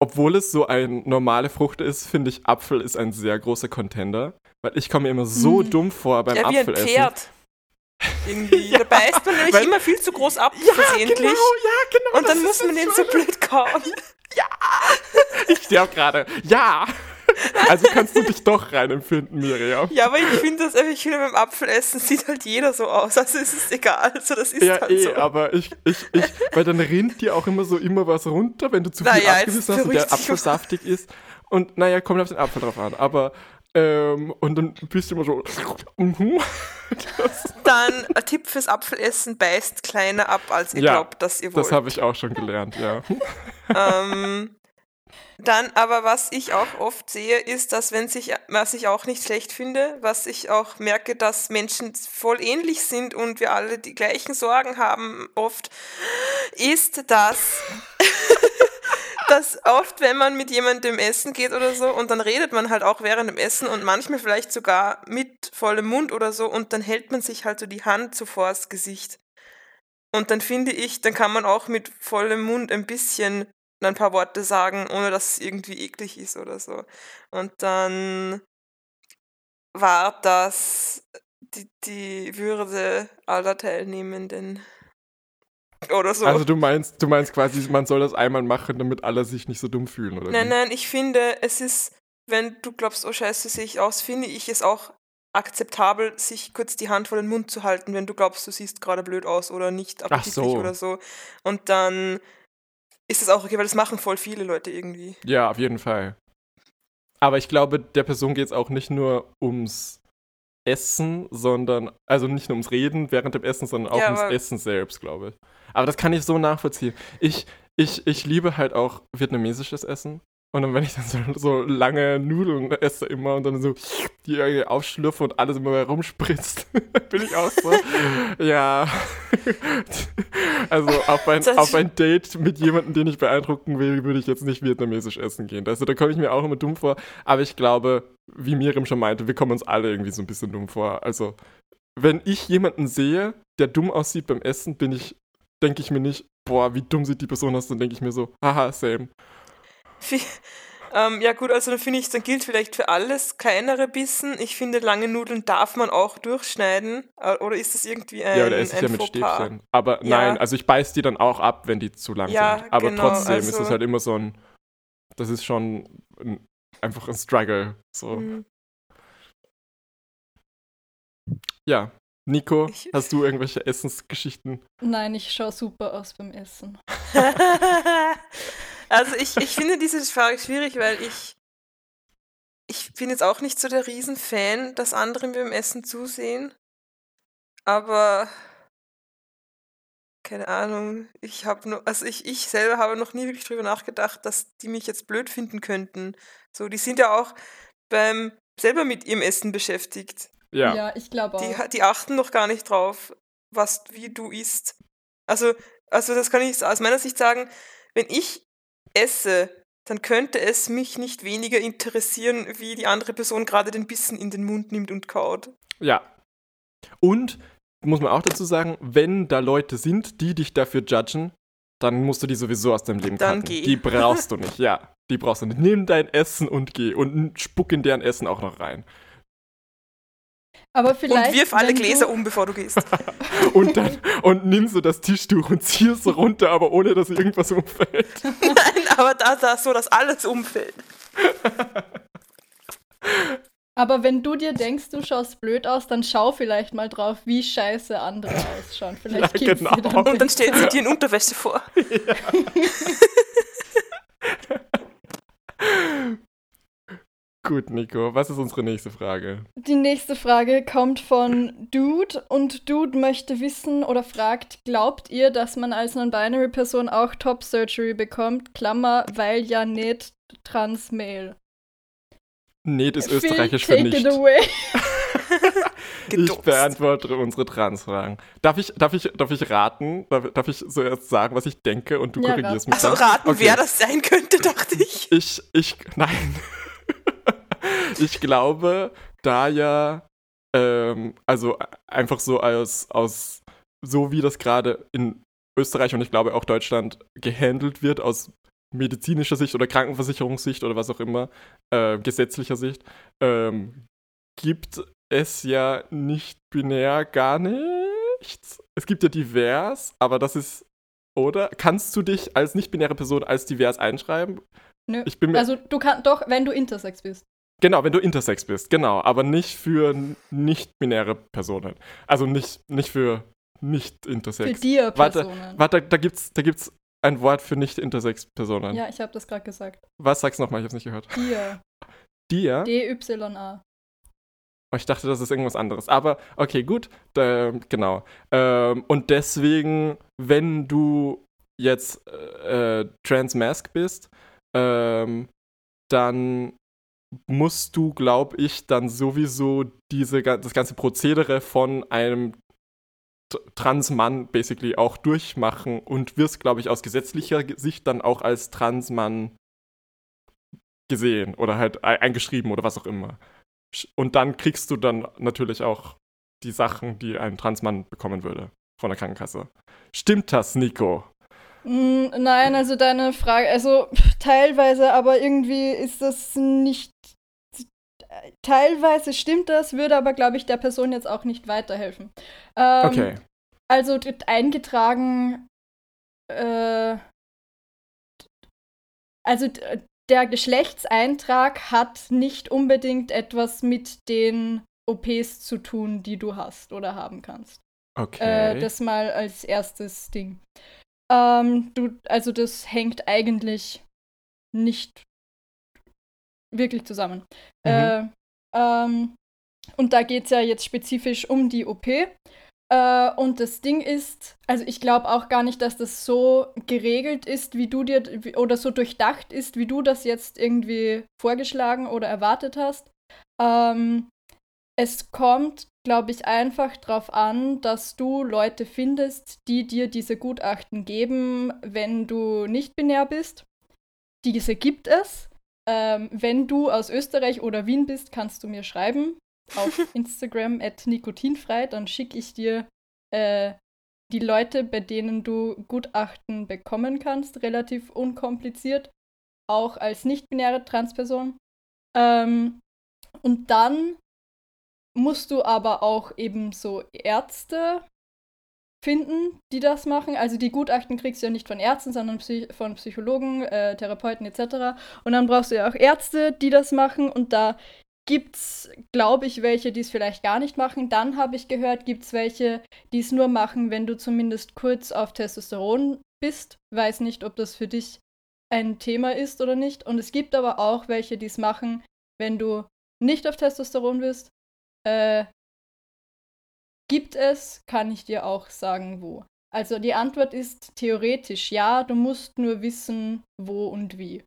obwohl es so eine normale Frucht ist, finde ich, Apfel ist ein sehr großer Contender. Weil ich komme mir immer so Mhm. dumm vor beim Ja, wie ein Apfelessen. Pferd. Irgendwie. Da beißt man nämlich weil- immer viel zu groß ab, Ja, versehentlich. genau, ja, genau. Und dann muss man den so blöd kauen. Ich sterbe gerade. Ja. Also kannst du dich doch reinempfinden, Miriam. Ja, aber ich finde das, ich finde beim Apfelessen sieht halt jeder so aus. Also es ist egal. Also das ist Ja, halt eh, so. aber ich, ich, ich, weil dann rinnt dir auch immer so immer was runter, wenn du zu viel Naja, abgebissen hast und der Apfel saftig ist. Und naja, kommt auf den Apfel drauf an. Aber, ähm, und dann bist du immer so, mhm. Dann ein Tipp fürs Apfelessen, beißt kleiner ab, als ihr Ja, glaubt, dass ihr wollt. das habe ich auch schon gelernt, ja. Ähm, dann aber, was ich auch oft sehe, ist, dass wenn sich, was ich auch nicht schlecht finde, was ich auch merke, dass Menschen voll ähnlich sind und wir alle die gleichen Sorgen haben oft, ist, dass, dass oft, wenn man mit jemandem essen geht oder so und dann redet man halt auch während dem Essen und manchmal vielleicht sogar mit vollem Mund oder so und dann hält man sich halt so die Hand so vors Gesicht. Und dann finde ich, dann kann man auch mit vollem Mund ein bisschen ein paar Worte sagen, ohne dass es irgendwie eklig ist oder so. Und dann war das die, die Würde aller Teilnehmenden. Oder so. Also du meinst, du meinst quasi, man soll das einmal machen, damit alle sich nicht so dumm fühlen, oder nein, wie? nein, ich finde, es ist, wenn du glaubst, oh scheiße, sehe ich aus, finde ich es auch akzeptabel, sich kurz die Hand vor den Mund zu halten, wenn du glaubst, du siehst gerade blöd aus oder nicht appetitlich so. oder so. Und dann ist es auch okay, weil das machen voll viele Leute irgendwie. Ja, auf jeden Fall. Aber ich glaube, der Person geht es auch nicht nur ums Essen, sondern, also nicht nur ums Reden während dem Essen, sondern auch Ja, ums Essen selbst, glaube ich. Aber das kann ich so nachvollziehen. Ich, ich, ich liebe halt auch vietnamesisches Essen. Und dann, wenn ich dann so, so lange Nudeln esse immer und dann so die irgendwie aufschlürfe und alles immer rumspritzt, bin ich auch so, ja. Also auf ein, auf ein Date mit jemandem, den ich beeindrucken will, würde ich jetzt nicht vietnamesisch essen gehen. Also da komme ich mir auch immer dumm vor. Aber ich glaube, wie Miriam schon meinte, wir kommen uns alle irgendwie so ein bisschen dumm vor. Also wenn ich jemanden sehe, der dumm aussieht beim Essen, bin ich, denke ich mir nicht, boah, wie dumm sieht die Person aus, dann denke ich mir so, haha, same. Ähm, ja gut, also dann finde ich, dann gilt vielleicht für alles kleinere Bissen. Ich finde, lange Nudeln darf man auch durchschneiden. Äh, Oder ist das irgendwie ein ja, oder esse ich ja mit Fauxpas? Stäbchen. Aber Ja. nein, also ich beiß die dann auch ab, wenn die zu lang Ja, sind. Aber genau, trotzdem ist also- es halt immer so ein, das ist schon ein, einfach ein Struggle. So. Mhm. Ja. Nico, Ich- hast du irgendwelche Essensgeschichten? Nein, ich schaue super aus beim Essen. also ich, ich finde diese Frage schwierig, weil ich ich bin jetzt auch nicht so der Riesenfan, dass andere mir beim Essen zusehen. Aber keine Ahnung, ich habe nur, also ich, ich selber habe noch nie wirklich drüber nachgedacht, dass die mich jetzt blöd finden könnten. So, die sind ja auch beim selber mit ihrem Essen beschäftigt. Ja. Ja, ich glaube Die, auch. ha- die achten noch gar nicht drauf, was, wie du isst. Also, also das kann ich aus meiner Sicht sagen, wenn ich esse, dann könnte es mich nicht weniger interessieren, wie die andere Person gerade den Bissen in den Mund nimmt und kaut. Ja. Und muss man auch dazu sagen, wenn da Leute sind, die dich dafür judgen, dann musst du die sowieso aus deinem Leben Dann cutten. geh. Die brauchst du nicht, ja. Die brauchst du nicht. Nimm dein Essen und geh und spuck in deren Essen auch noch rein. Aber vielleicht. und wirf alle Gläser du, um, bevor du gehst. Und dann und nimm so das Tischtuch und zieh es so runter, aber ohne dass irgendwas umfällt. Nein, aber da, da so, dass alles umfällt. Aber wenn du dir denkst, du schaust blöd aus, dann schau vielleicht mal drauf, wie scheiße andere ausschauen. Vielleicht Ja, genau. dann Und dann stellt sie dir in Unterwäsche vor. Gut, Nico, was ist unsere nächste Frage? Die nächste Frage kommt von Dude und Dude möchte wissen oder fragt, glaubt ihr, dass man als Non-Binary-Person auch Top-Surgery bekommt? Klammer, weil ja nicht Trans-Male. Need ist Phil, österreichisch für take nicht. it away. Ich beantworte unsere Transfragen. Darf ich, darf ich, darf ich raten? Darf, darf ich zuerst sagen, was ich denke und du Ja, korrigierst mich Also raten, Okay. wer das sein könnte, dachte ich. Ich, ich, nein. ich glaube, da ja, ähm, also einfach so aus, aus, so wie das gerade in Österreich und ich glaube auch Deutschland gehandelt wird, aus medizinischer Sicht oder Krankenversicherungssicht oder was auch immer, äh, gesetzlicher Sicht, ähm, gibt es ja nicht binär gar nichts. Es gibt ja divers, aber das ist, oder? Kannst du dich als nicht-binäre Person als divers einschreiben? Nö. Ich bin mir Also du kannst doch, wenn du Intersex bist. Genau, wenn du Intersex bist, genau, aber nicht für nicht-binäre Personen. Also nicht, nicht für Für nicht-Intersex. dir Warte, Personen. Warte, da gibt's, da gibt's ein Wort für nicht-Intersex-Personen. Ja, ich habe das gerade gesagt. Was sagst du nochmal? Ich hab's nicht gehört. Dir. Dir? D-Y-A. Oh, ich dachte, das ist irgendwas anderes. Aber okay, gut. Da, genau. Ähm, und deswegen, wenn du jetzt äh, äh, Transmask bist, ähm, dann musst du, glaube ich, dann sowieso diese, das ganze Prozedere von einem Transmann basically auch durchmachen und wirst, glaube ich, aus gesetzlicher Ge- Sicht dann auch als Transmann gesehen oder halt ei- eingeschrieben oder was auch immer. Und dann kriegst du dann natürlich auch die Sachen, die ein Transmann bekommen würde von der Krankenkasse. Stimmt das, Nico? Mm, Nein, also deine Frage, also teilweise, aber irgendwie ist das nicht. Teilweise stimmt das, würde aber, glaube ich, der Person jetzt auch nicht weiterhelfen. Ähm, Okay. Also eingetragen, äh, also d- der Geschlechtseintrag hat nicht unbedingt etwas mit den OPs zu tun, die du hast oder haben kannst. Okay. Äh, das mal als erstes Ding. Ähm, du, also das hängt eigentlich nicht wirklich zusammen. Mhm. Äh, ähm, und da geht es ja jetzt spezifisch um die OP. Äh, und das Ding ist, also ich glaube auch gar nicht, dass das so geregelt ist, wie du dir, oder so durchdacht ist, wie du das jetzt irgendwie vorgeschlagen oder erwartet hast. Ähm, es kommt, glaube ich, einfach darauf an, dass du Leute findest, die dir diese Gutachten geben, wenn du nicht binär bist. Diese gibt es. Ähm, wenn du aus Österreich oder Wien bist, kannst du mir schreiben auf Instagram at nikotinfrei, dann schicke ich dir äh, die Leute, bei denen du Gutachten bekommen kannst, relativ unkompliziert. auch als nicht-binäre Transperson. Ähm, und dann musst du aber auch eben so Ärzte finden, die das machen. Also die Gutachten kriegst du ja nicht von Ärzten, sondern Psych von Psychologen, äh, Therapeuten etc. Und dann brauchst du ja auch Ärzte, die das machen. Und da gibt es, glaube ich, welche, die es vielleicht gar nicht machen. Dann habe ich gehört, gibt es welche, die es nur machen, wenn du zumindest kurz auf Testosteron bist. Weiß nicht, ob das für dich ein Thema ist oder nicht. Und es gibt aber auch welche, die es machen, wenn du nicht auf Testosteron bist. Äh, gibt es, kann ich dir auch sagen, wo. Also die Antwort ist theoretisch ja, du musst nur wissen, wo und wie.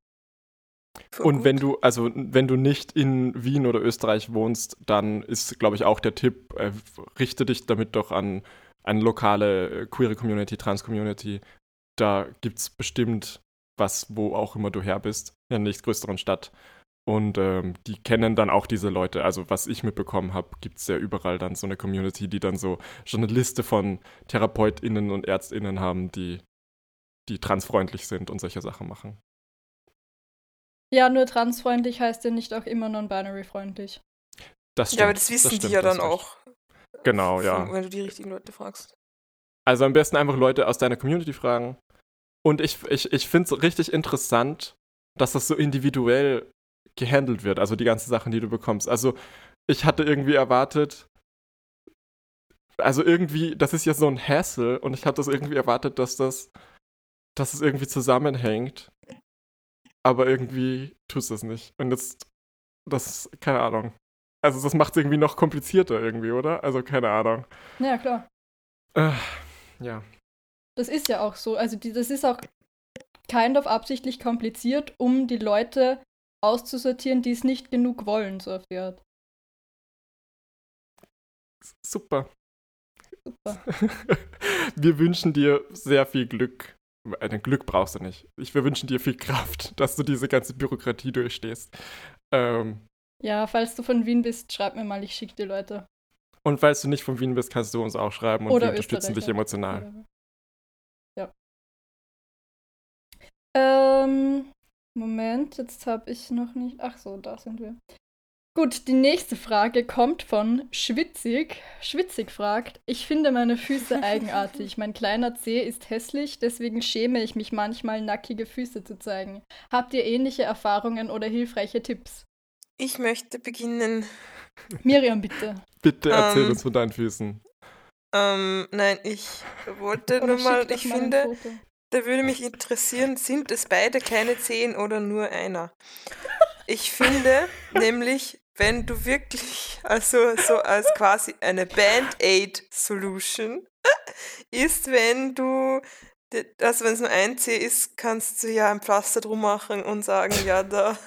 Und wenn du, also wenn du nicht in Wien oder Österreich wohnst, dann ist, glaube ich, auch der Tipp, äh, richte dich damit doch an eine lokale äh, queere Community, Trans-Community. Da gibt es bestimmt was, wo auch immer du her bist, in der nächstgrößeren Stadt. Und ähm, die kennen dann auch diese Leute. Also was ich mitbekommen habe, gibt es ja überall dann so eine Community, die dann so schon eine Liste von TherapeutInnen und ÄrztInnen haben, die, die transfreundlich sind und solche Sachen machen. Ja, nur transfreundlich heißt ja nicht auch immer non-binary freundlich. Das stimmt, ja, aber das wissen das stimmt, die ja dann auch. Genau, ja. Wenn du die richtigen Leute fragst. Also am besten einfach Leute aus deiner Community fragen. Und ich, ich, ich finde es richtig interessant, dass das so individuell gehandelt wird, also die ganzen Sachen, die du bekommst. Also ich hatte irgendwie erwartet, also irgendwie, das ist ja so ein Hassel und ich hatte das irgendwie erwartet, dass das, dass es irgendwie zusammenhängt aber irgendwie tust du es nicht. Und jetzt, das, keine Ahnung. Also das macht es irgendwie noch komplizierter irgendwie, oder? Also keine Ahnung. Ja, klar. Äh, ja. Das ist ja auch so. Also die, das ist auch kind of absichtlich kompliziert, um die Leute auszusortieren, die es nicht genug wollen, so auf die Art. Super. Super. Wir wünschen dir sehr viel Glück ein Glück brauchst du nicht. Ich, wir wünschen dir viel Kraft, dass du diese ganze Bürokratie durchstehst. Ähm, ja, falls du von Wien bist, schreib mir mal, ich schicke dir Leute. Und falls du nicht von Wien bist, kannst du uns auch schreiben und Oder wir unterstützen dich emotional. Ja. Ähm, Moment, jetzt habe ich noch nicht. Ach so, da sind wir. Gut, die nächste Frage kommt von Schwitzig. Schwitzig fragt, ich finde meine Füße eigenartig. Mein kleiner Zeh ist hässlich, deswegen schäme ich mich manchmal, nackige Füße zu zeigen. Habt ihr ähnliche Erfahrungen oder hilfreiche Tipps? Ich möchte beginnen. Miriam, bitte. Bitte erzähl ähm, uns von deinen Füßen. Ähm, nein, ich wollte nur mal, ich finde, da würde mich interessieren, sind es beide kleine Zehen oder nur einer? Ich finde nämlich, wenn du wirklich, also so als quasi eine Band-Aid-Solution ist, wenn du, also wenn es nur ein C ist, kannst du ja ein Pflaster drum machen und sagen, ja, da,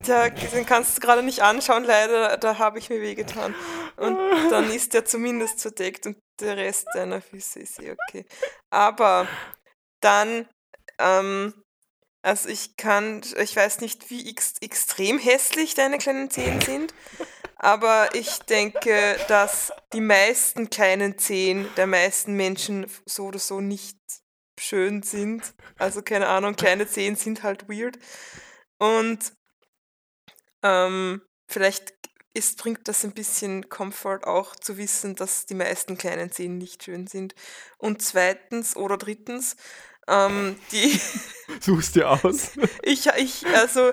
da den kannst du gerade nicht anschauen, leider, da habe ich mir wehgetan. Und dann ist der zumindest verdeckt und der Rest deiner Füße ist eh okay. Aber dann ähm, also ich kann, ich weiß nicht, wie ex extrem hässlich deine kleinen Zehen sind, aber ich denke, dass die meisten kleinen Zehen der meisten Menschen so oder so nicht schön sind. Also keine Ahnung, kleine Zehen sind halt weird. Und ähm, vielleicht ist, bringt das ein bisschen Comfort auch zu wissen, dass die meisten kleinen Zehen nicht schön sind. Und zweitens oder drittens, ähm, die Suchst dir aus. ich, ich, also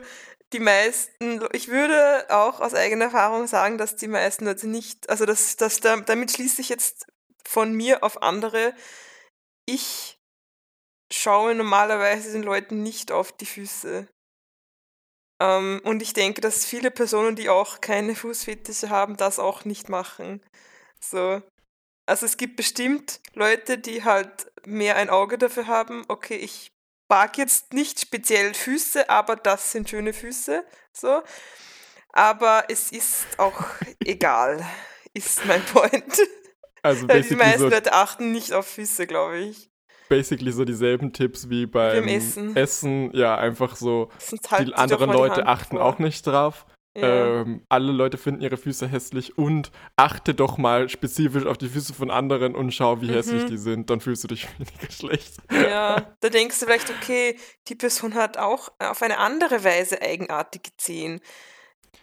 die meisten, ich würde auch aus eigener Erfahrung sagen, dass die meisten Leute nicht, also das, das, damit schließe ich jetzt von mir auf andere. Ich schaue normalerweise den Leuten nicht auf die Füße. Ähm, und ich denke, dass viele Personen, die auch keine Fußfetische haben, das auch nicht machen. So. Also es gibt bestimmt Leute, die halt mehr ein Auge dafür haben, okay, ich mag jetzt nicht speziell Füße, aber das sind schöne Füße. So. Aber es ist auch egal, ist mein Point. Also die meisten so Leute achten nicht auf Füße, glaube ich. Basically so dieselben Tipps wie beim Essen. Essen. Ja, einfach so. Halt die anderen Leute achten vor. auch nicht drauf. Ja. Ähm, alle Leute finden ihre Füße hässlich und achte doch mal spezifisch auf die Füße von anderen und schau, wie hässlich Mhm. die sind. Dann fühlst du dich weniger schlecht. Ja, da denkst du vielleicht, okay, die Person hat auch auf eine andere Weise eigenartige Zehen.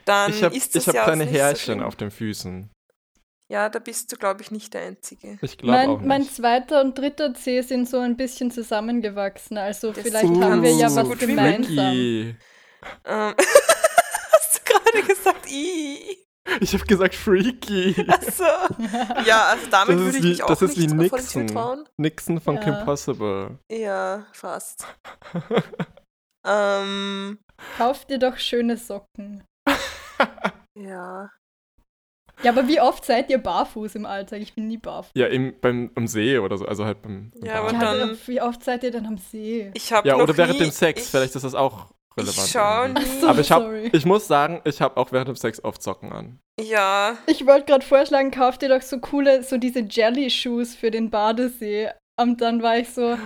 Dann Ich habe ist das ich hab ja kleine nicht so Härchen schlimm. auf den Füßen. Ja, da bist du, glaube ich, nicht der Einzige. Ich glaube auch Mein, mein nicht. zweiter und dritter Zeh sind so ein bisschen zusammengewachsen. Also Das vielleicht haben wir ja so was gemeinsam. Ähm, gesagt, i? Ich habe gesagt freaky. Achso. Ja, also damit würde ich wie- mich auch das ist wie nicht Nixon. Nixon von Ja. Kim Possible. Ja, fast. ähm, Kauf dir doch schöne Socken. ja. Ja, aber wie oft seid ihr barfuß im Alltag? Ich bin nie barfuß. Ja, im, beim, am See oder so, also halt beim. beim Ja, aber Ja, dann- aber wie oft seid ihr denn am See? Ich habe ja noch oder während nie, dem Sex, ich, vielleicht ist das auch relevant. Nie. so, Aber ich, hab, sorry. ich muss sagen, ich habe auch während dem Sex oft Socken an. Ja, Ich wollte gerade vorschlagen, kauft ihr doch so coole, so diese Jelly-Shoes für den Badesee. Und dann war ich so,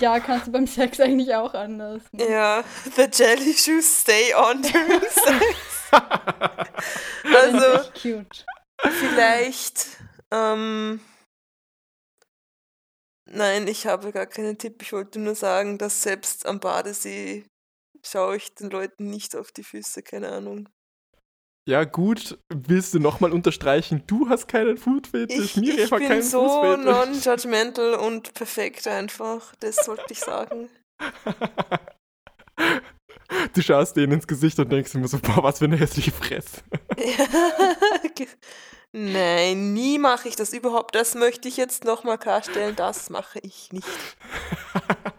ja, kannst du beim Sex eigentlich auch anders. ja. The jelly shoes stay on during sex. Also, cute. vielleicht. Ähm, nein, ich habe gar keinen Tipp. Ich wollte nur sagen, dass selbst am Badesee schaue ich den Leuten nicht auf die Füße, keine Ahnung. Ja, gut, willst du nochmal unterstreichen, du hast keinen Food-Fetisch, Ich, Miriam ich hat bin keinen so Fußfetisch. non-judgmental und perfekt einfach. Das wollte ich sagen. du schaust denen ins Gesicht und denkst immer so, boah, was für eine hässliche Fresse. Ja. Nein, nie mache ich das überhaupt. Das möchte ich jetzt nochmal klarstellen. Das mache ich nicht.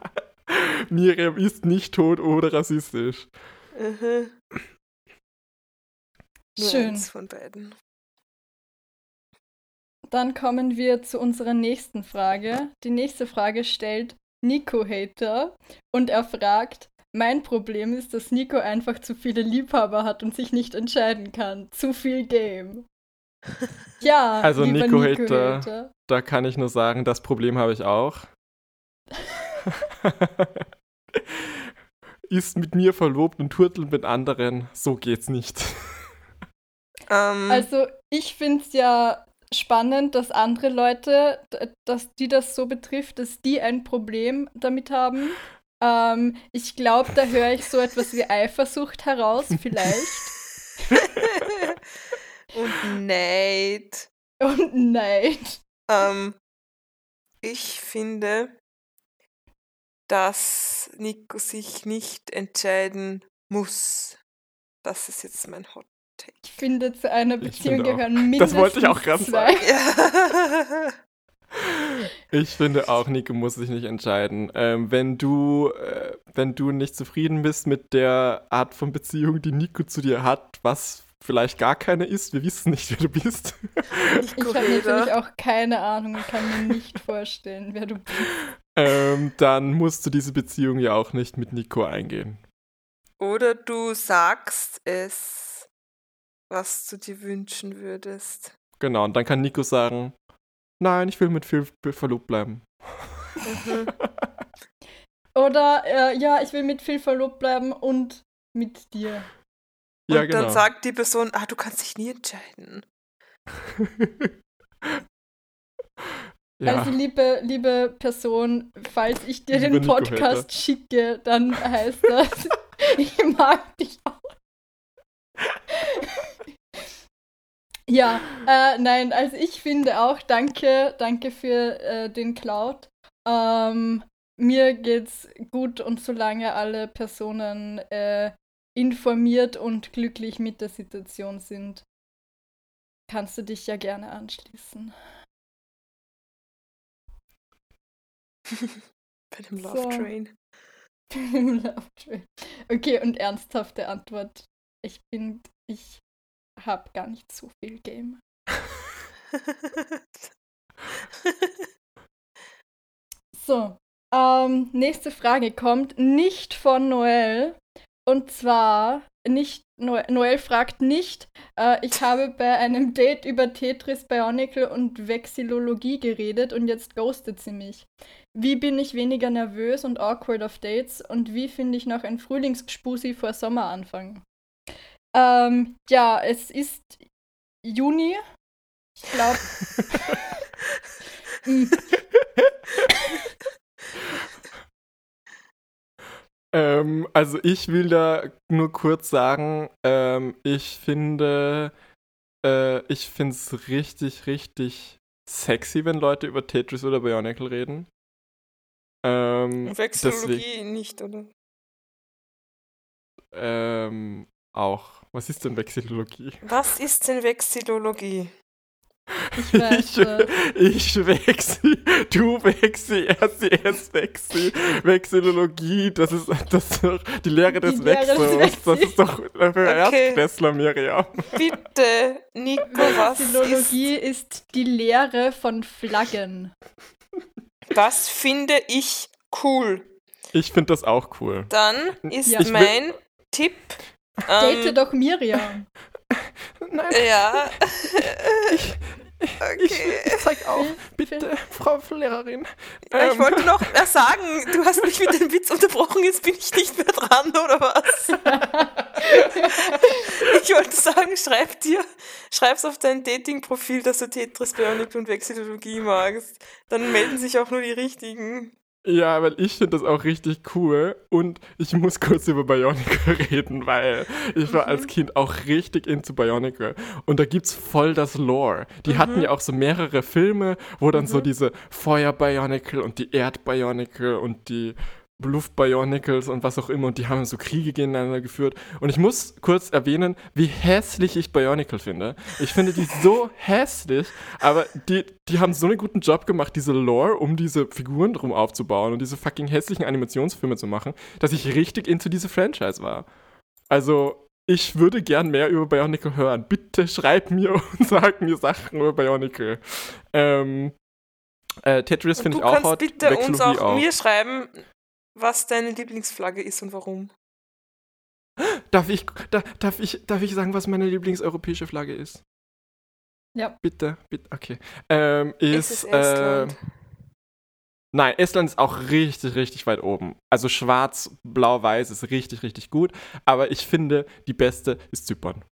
Miriam ist nicht tot oder rassistisch. Mhm. Schön. eins von beiden. Dann kommen wir zu unserer nächsten Frage. Die nächste Frage stellt Nico Hater und er fragt, mein Problem ist, dass Nico einfach zu viele Liebhaber hat und sich nicht entscheiden kann. Zu viel Game. Ja, Also lieber Nico Hater. Hater. Da kann ich nur sagen, das Problem habe ich auch. ist mit mir verlobt und turtelt mit anderen, so geht's nicht. Ähm, Also ich finde es ja spannend, dass andere Leute, dass die das so betrifft, dass die ein Problem damit haben. Ähm, ich glaube, da höre ich so etwas wie Eifersucht heraus, vielleicht. und Neid. Und Neid. Ähm, ich finde, dass Nico sich nicht entscheiden muss. Das ist jetzt mein Hot Take. Ich finde, zu einer Ich Beziehung finde auch. gehören Das mindestens wollte ich auch grad zwei. Ja. Ich finde auch, Nico muss sich nicht entscheiden. Ähm, wenn du, äh, wenn du nicht zufrieden bist mit der Art von Beziehung, die Nico zu dir hat, was vielleicht gar keine ist, wir wissen nicht, wer du bist. Ich habe natürlich auch keine Ahnung und kann mir nicht vorstellen, wer du bist. Ähm, dann musst du diese Beziehung ja auch nicht mit Nico eingehen. Oder du sagst es, was du dir wünschen würdest. Genau, und dann kann Nico sagen, nein, ich will mit Phil verlobt bleiben. Mhm. Oder, äh, ja, ich will mit Phil verlobt bleiben und mit dir. Und ja, genau. dann sagt die Person, ah, du kannst dich nie entscheiden. ja. Also, liebe, liebe Person, falls ich dir Lieber den Podcast schicke, dann heißt das, ich mag dich auch. ja, äh, nein, also ich finde auch, danke, danke für äh, den Cloud. Ähm, mir geht's gut und solange alle Personen äh, informiert und glücklich mit der Situation sind, kannst du dich ja gerne anschließen. Bei dem Love So. Train. Love Train. okay, und ernsthafte Antwort. Ich bin, ich habe gar nicht so viel Game. So, ähm, nächste Frage kommt nicht von Noel. Und zwar, nicht, Noel, fragt nicht, äh, ich habe bei einem Date über Tetris, Bionicle und Vexillologie geredet und jetzt ghostet sie mich. Wie bin ich weniger nervös und awkward auf Dates und wie finde ich noch ein Frühlingsgspusi vor Sommeranfang? Ähm, ja, es ist Juni. Ich glaube. Ähm, also ich will da nur kurz sagen, ähm, ich finde, äh, ich finde es richtig, richtig sexy, wenn Leute über Tetris oder Bionicle reden. Ähm, Wechselologie deswegen- nicht, oder? Ähm, auch. Was ist denn Vexillologie? Was ist denn Vexillologie? Ich weiß, äh, ich wechsel, du wechsel, er, sie, es wechsel. Vexillologie, das ist, das ist doch die Lehre des Die Lehre des Wechsels. Das ist doch für Okay. Erstklässler, Miriam. Bitte, Nico, was ist, Philologie ist die Lehre von Flaggen. das finde ich cool. Ich finde das auch cool. Dann ist Ja. Ich mein Tipp. Date Ähm, doch Miriam. Nein, ja. ich, Okay. ich zeig auf. Bitte, Frau Lehrerin. Ja, ich Ähm, wollte noch sagen, du hast mich mit dem Witz unterbrochen, jetzt bin ich nicht mehr dran, oder was? Ich wollte sagen, schreib dir, schreib's auf dein Dating-Profil, dass du Tetris, Bionicle und Vexillologie magst. Dann melden sich auch nur die richtigen. Ja, weil ich finde das auch richtig cool. Und ich muss kurz über Bionicle reden, weil ich war als Kind auch richtig into Bionicle. Und da gibt's voll das Lore. Die hatten ja auch so mehrere Filme, wo dann so diese Feuer-Bionicle und die Erd-Bionicle und die Luft-Bionicles und was auch immer und die haben so Kriege gegeneinander geführt und ich muss kurz erwähnen, wie hässlich ich Bionicle finde. Ich finde die so hässlich, aber die, die haben so einen guten Job gemacht, diese Lore um diese Figuren drum aufzubauen und diese fucking hässlichen Animationsfilme zu machen, dass ich richtig into diese Franchise war. Also, ich würde gern mehr über Bionicle hören. Bitte schreib mir und sag mir Sachen über Bionicle. Ähm, äh, Tetris finde du ich auch kannst hot. bitte uns Vexillologie auch, mir schreiben, was deine Lieblingsflagge ist und warum. Darf ich, da, darf, ich, darf ich sagen, was meine Lieblingseuropäische Flagge ist? Ja. Bitte, bitte, okay. Ähm, ist, ist Estland. äh, nein, Estland ist auch richtig, richtig weit oben. Also schwarz, blau, weiß ist richtig, richtig gut. Aber ich finde, die beste ist Zypern.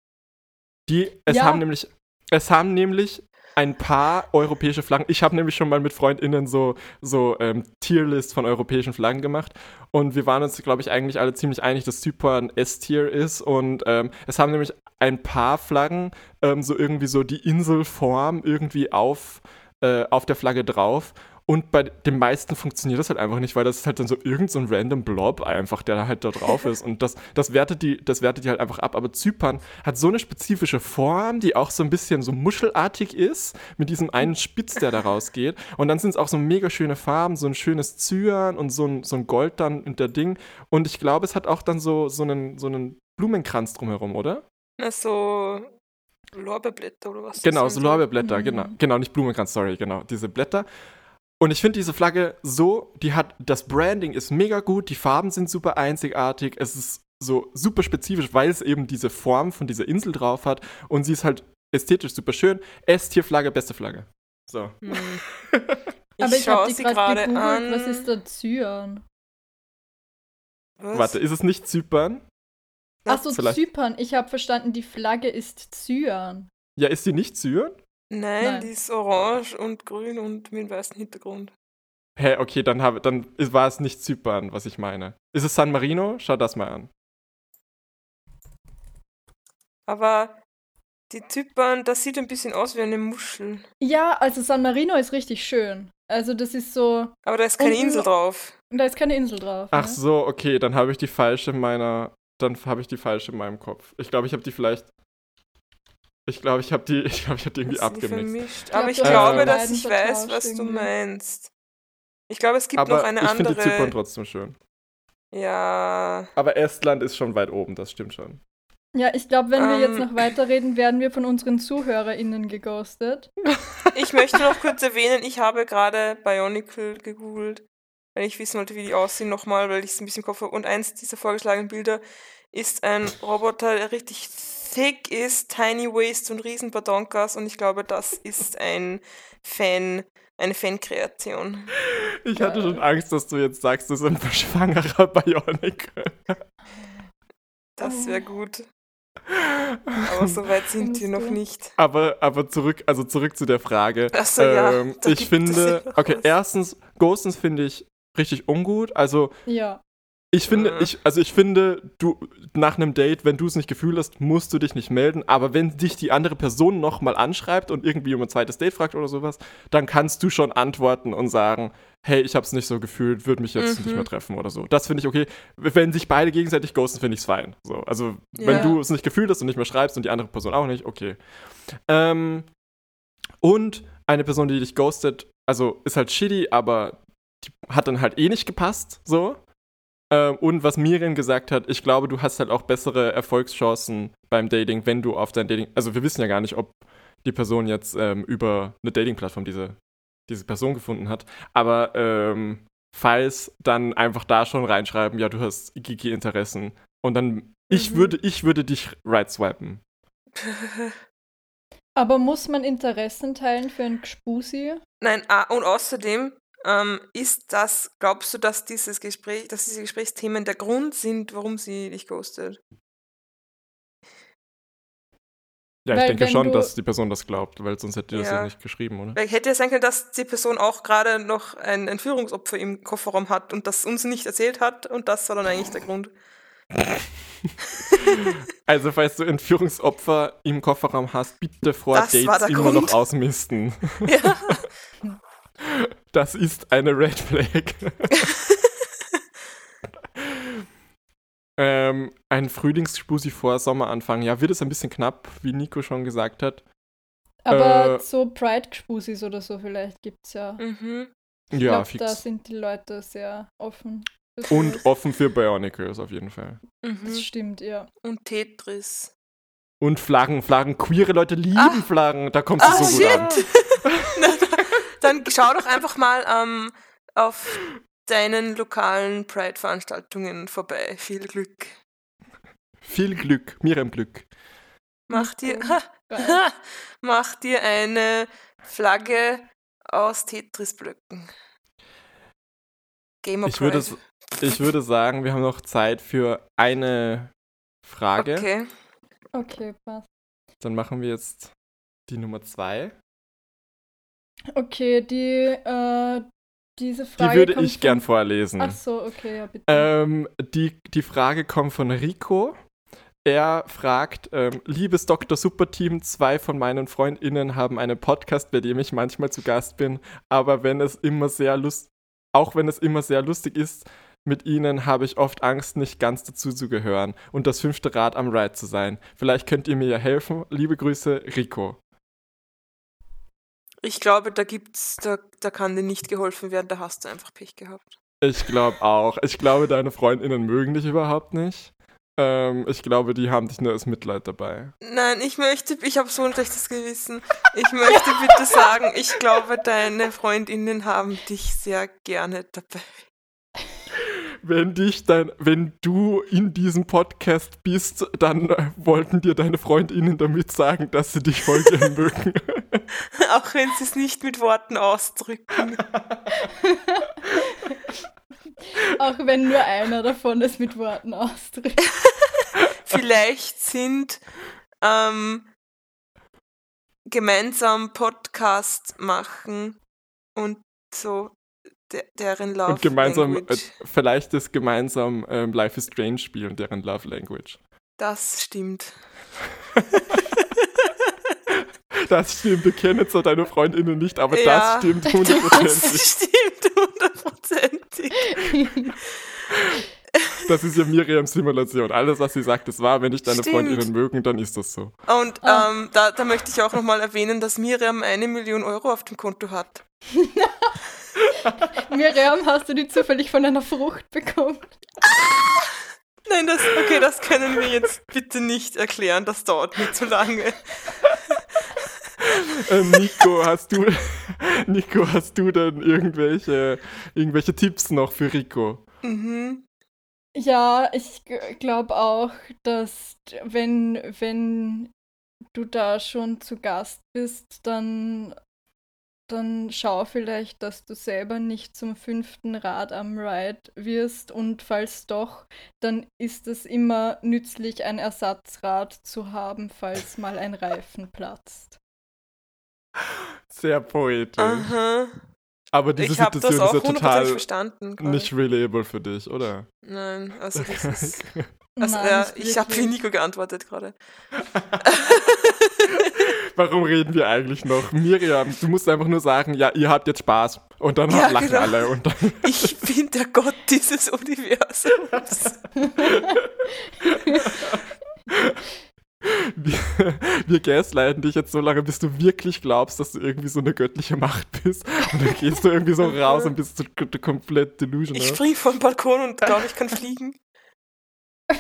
Die, es Ja. haben nämlich, es haben nämlich ein paar europäische Flaggen. Ich habe nämlich schon mal mit FreundInnen so, so ähm, Tierlist von europäischen Flaggen gemacht. Und wir waren uns, glaube ich, eigentlich alle ziemlich einig, dass Zypern S-Tier ist. Und ähm, es haben nämlich ein paar Flaggen ähm, so irgendwie so die Inselform irgendwie auf, äh, auf der Flagge drauf. Und bei den meisten funktioniert das halt einfach nicht, weil das ist halt dann so irgend so ein random Blob einfach, der da halt da drauf ist. Und das, das, wertet die, das wertet die halt einfach ab. Aber Zypern hat so eine spezifische Form, die auch so ein bisschen so muschelartig ist, mit diesem einen Spitz, der da rausgeht. Und dann sind es auch so mega schöne Farben, so ein schönes Zyan und so ein, so ein Gold dann in der Ding. Und ich glaube, es hat auch dann so, so, einen, so einen Blumenkranz drumherum, oder? Na, so Lorbeerblätter oder was? Genau, so Lorbeerblätter, Mhm. genau. Genau, nicht Blumenkranz, sorry, genau, diese Blätter. Und ich finde diese Flagge so, die hat, das Branding ist mega gut, die Farben sind super einzigartig, es ist so super spezifisch, weil es eben diese Form von dieser Insel drauf hat und sie ist halt ästhetisch super schön. S-Tier-Flagge, beste Flagge. So. Hm. Aber ich schaue habe die sie gerade an. Was ist der Zyan? Was? Warte, ist es nicht Zypern? Achso, Zypern. Ich habe verstanden, die Flagge ist Zyan. Ja, ist sie nicht Zypern? Nein, Nein. die ist orange und grün und mit einem weißen Hintergrund. Hä, okay, dann, hab, dann ist- war es nicht Zypern, was ich meine. Ist es San Marino? Schau das mal an. Aber die Zypern, das sieht ein bisschen aus wie eine Muschel. Ja, also San Marino ist richtig schön. Also das ist so, Aber da ist keine Insel drauf. da ist keine Insel drauf. Ach ne? so, okay, dann habe ich die falsche in meiner. Dann habe ich die falsche in meinem Kopf. Ich glaube, ich habe die vielleicht. Ich glaube, ich habe die, ich glaube, ich habe die irgendwie du abgemixt. glaub, Aber ich du glaube, dass ich weiß, was du irgendwie. meinst. Ich glaube, es gibt Aber noch eine ich finde andere. Zypern trotzdem schön. ja. Aber Estland ist schon weit oben, das stimmt schon. Ja, ich glaube, wenn wir jetzt Ähm. noch weiterreden, werden wir von unseren ZuhörerInnen geghostet. Ich möchte noch kurz erwähnen, ich habe gerade Bionicle gegoogelt, weil ich wissen wollte, wie die aussehen nochmal, weil ich es ein bisschen im Kopf habe. Und eins dieser vorgeschlagenen Bilder ist ein Roboter, der richtig thick ist, Tiny Waist und riesen Badonkas und ich glaube, das ist ein Fan, eine Fankreation. Ich hatte schon Angst, dass du jetzt sagst, das ist ein schwangerer Bionic. Das wäre gut. Aber so weit sind wir noch nicht. Aber, aber zurück, also zurück zu der Frage. Ach so, ja, Ähm, da ich finde, ja okay, was. erstens, Ghostens finde ich richtig ungut. Also Ja. Ich finde, Mhm. ich, also ich finde, du nach einem Date, wenn du es nicht gefühlt hast, musst du dich nicht melden. Aber wenn dich die andere Person nochmal anschreibt und irgendwie um ein zweites Date fragt oder sowas, dann kannst du schon antworten und sagen, hey, ich habe es nicht so gefühlt, würde mich jetzt nicht Mhm. mehr treffen oder so. Das finde ich okay. Wenn sich beide gegenseitig ghosten, finde ich es fein. So, also wenn Ja. du es nicht gefühlt hast und nicht mehr schreibst und die andere Person auch nicht, okay. Ähm, und eine Person, die dich ghostet, also ist halt shitty, aber die hat dann halt eh nicht gepasst, so. Ähm, und was Miriam gesagt hat, ich glaube, du hast halt auch bessere Erfolgschancen beim Dating, wenn du auf dein Dating, also wir wissen ja gar nicht, ob die Person jetzt ähm, über eine Dating-Plattform diese, diese Person gefunden hat, aber ähm, falls dann einfach da schon reinschreiben, ja, du hast Gigi-Interessen und dann, ich Mhm. würde, ich würde dich right swipen. Aber muss man Interessen teilen für ein Gspusi? Nein, ah, und außerdem ähm, ist das, glaubst du, dass dieses Gespräch, dass diese Gesprächsthemen der Grund sind, warum sie dich ghostet? Ja, ich Weil denke schon, du- dass die Person das glaubt, weil sonst hätte die das ja Ja. nicht geschrieben, oder? Weil hätte ja sein können, dass die Person auch gerade noch ein Entführungsopfer im Kofferraum hat und das uns nicht erzählt hat und das war dann eigentlich der Grund. Also, falls du Entführungsopfer im Kofferraum hast, bitte vor Das Dates immer Grund. noch ausmisten. Ja. Das ist eine Red Flag. ähm, ein Frühlingsspusi vor Sommeranfang. Ja, wird es ein bisschen knapp, wie Nico schon gesagt hat. Aber Äh, so Pride-Gspusis oder so vielleicht gibt's ja. mhm. Ich Ja, glaub, da fix. sind die Leute sehr offen. Und sowas. offen für Bionicles auf jeden Fall. Das Mhm. stimmt, ja. Und Tetris. Und Flaggen, Flaggen. Queere Leute lieben Ah. Flaggen. Da kommst du Ah, so gut an. Na, da- Dann schau doch einfach mal ähm, auf deinen lokalen Pride-Veranstaltungen vorbei. Viel Glück. Viel Glück. Miriam Glück. Mach dir, Nico, mach dir eine Flagge aus Tetris-Blöcken. Gamer Ich würde, Pride. ich würde sagen, wir haben noch Zeit für eine Frage. Okay. Okay, passt. Dann machen wir jetzt die Nummer zwei. Okay, die, äh, diese Die Frage. würde kommt ich gern von- vorlesen. Ach so, okay, ja, bitte. Ähm, die, die Frage kommt von Rico. Er fragt, ähm, liebes Dr. Superteam, zwei von meinen FreundInnen haben einen Podcast, bei dem ich manchmal zu Gast bin, aber wenn es immer sehr lust auch wenn es immer sehr lustig ist, mit ihnen habe ich oft Angst, nicht ganz dazu zu gehören und das fünfte Rad am Ride zu sein. Vielleicht könnt ihr mir ja helfen. Liebe Grüße, Rico. Ich glaube, da gibt's, da, da kann dir nicht geholfen werden, da hast du einfach Pech gehabt. Ich glaube auch. Ich glaube, deine FreundInnen mögen dich überhaupt nicht. Ähm, ich glaube, die haben dich nur als Mitleid dabei. Nein, ich möchte, ich habe so ein schlechtes Gewissen. Ich möchte bitte sagen, ich glaube, deine Freundinnen haben dich sehr gerne dabei. Wenn dich dein, wenn du in diesem Podcast bist, dann äh, wollten dir deine FreundInnen damit sagen, dass sie dich voll gern mögen. Auch wenn sie es nicht mit Worten ausdrücken. Auch wenn nur einer davon es mit Worten ausdrückt. Vielleicht sind ähm, gemeinsam Podcast machen und so de deren Love Und gemeinsam, äh, Language. vielleicht ist gemeinsam ähm, Life is Strange spielen, deren Love Language. Das stimmt. Das stimmt, wir kennen zwar deine FreundInnen nicht, aber Ja, das stimmt Das hundertprozentig. stimmt hundertprozentig. Das ist ja Miriams Simulation. Alles, was sie sagt, ist wahr. Wenn dich deine Stimmt. FreundInnen mögen, dann ist das so. Und Ah. ähm, da, da möchte ich auch nochmal erwähnen, dass Miriam eine Million Euro auf dem Konto hat. Miriam, hast du die zufällig von einer Frucht bekommen? Nein, das, okay, das können wir jetzt bitte nicht erklären, das dauert mir zu lange. Ähm, Nico, hast du, Nico, hast du denn irgendwelche, irgendwelche Tipps noch für Rico? Mhm. Ja, ich glaube auch, dass wenn, wenn du da schon zu Gast bist, dann dann schau vielleicht, dass du selber nicht zum fünften Rad am Ride wirst und falls doch, dann ist es immer nützlich, ein Ersatzrad zu haben, falls mal ein Reifen platzt. Sehr poetisch. Aha. Aber diese Ich habe das Situation auch ist ja 100% total verstanden. nicht relatable für dich, oder? Nein, also das ist. Also, Nein, nicht ich habe wie. Nico geantwortet gerade. Warum reden wir eigentlich noch? Miriam, du musst einfach nur sagen, ja, ihr habt jetzt Spaß. Und dann Ja, lachen genau. alle. Und dann, Ich bin der Gott dieses Universums. wir, wir gaslighten dich jetzt so lange, bis du wirklich glaubst, dass du irgendwie so eine göttliche Macht bist. Und dann gehst du irgendwie so raus und bist so komplett delusional. Ich spring vom Balkon und glaube, ich kann fliegen.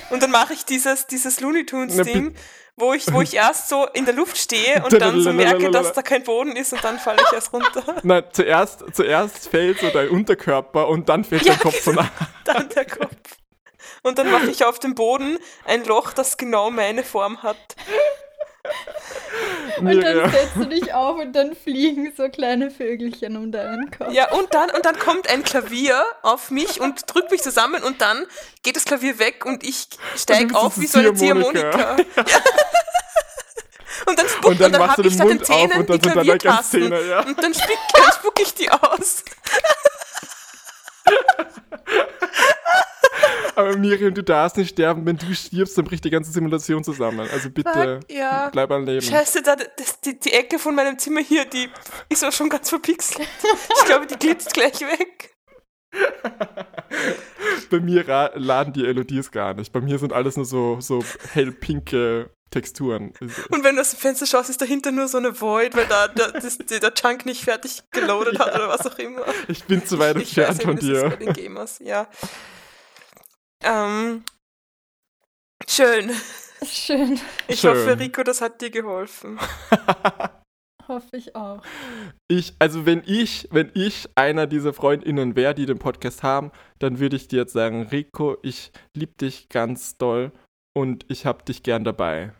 Und dann mache ich dieses, dieses Looney Tunes-Ding, wo ich, wo ich erst so in der Luft stehe und dann so merke, dass da kein Boden ist und dann falle ich erst runter. Nein, zuerst, zuerst fällt so dein Unterkörper und dann fällt Ja, dein Kopf so genau. nach. Dann der Kopf. Und dann mache ich auf dem Boden ein Loch, das genau meine Form hat. Und dann setzt du dich auf und dann fliegen so kleine Vögelchen um deinen Kopf. Ja, und dann, und dann kommt ein Klavier auf mich und drückt mich zusammen und dann geht das Klavier weg und ich Und steige auf wie so eine Ziehharmonika. Ja. Und dann, spuck, Und dann machst hab du den ich statt Mund den Zähnen und dann die sind da like ganz Klaviertasten. Zähne, ja. Und dann, spick, dann spuck ich die aus. Aber Miriam, du darfst nicht sterben. Wenn du stirbst, dann bricht die ganze Simulation zusammen. Also bitte, Fuck, ja. bleib am Leben. Scheiße, da, das, die, die Ecke von meinem Zimmer hier, die ist auch schon ganz verpixelt. Ich glaube, die glitzt gleich weg. Bei mir laden die LODs gar nicht. Bei mir sind alles nur so, so hellpinke Texturen. Und wenn du aus dem Fenster schaust, ist dahinter nur so eine Void, weil da der, das, der Chunk nicht fertig geloadet hat oder was auch immer. Ich bin zu weit entfernt von dir. den Gamers, ja. Ähm, schön. Schön, Ich Schön. hoffe, Rico, das hat dir geholfen. hoffe ich auch. Ich, also wenn ich, wenn ich einer dieser FreundInnen wäre, die den Podcast haben, dann würde ich dir jetzt sagen, Rico, ich lieb dich ganz doll und ich hab dich gern dabei.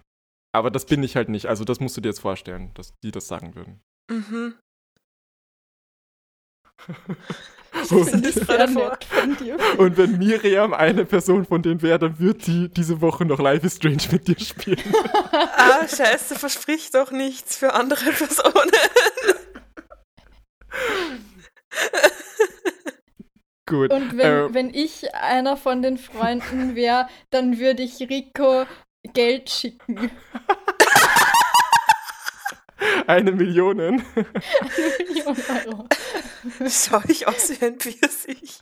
Aber das bin ich halt nicht. Also das musst du dir jetzt vorstellen, dass die das sagen würden. Mhm. Und wenn Miriam eine Person von denen wäre, dann wird die diese Woche noch Life is Strange mit dir spielen. Ah, scheiße, versprich doch nichts für andere Personen. Gut. Und wenn, äh, wenn ich einer von den Freunden wäre, dann würde ich Rico Geld schicken. eine Million. Eine Million Euro. Schau ich aus wie ein Pfirsich.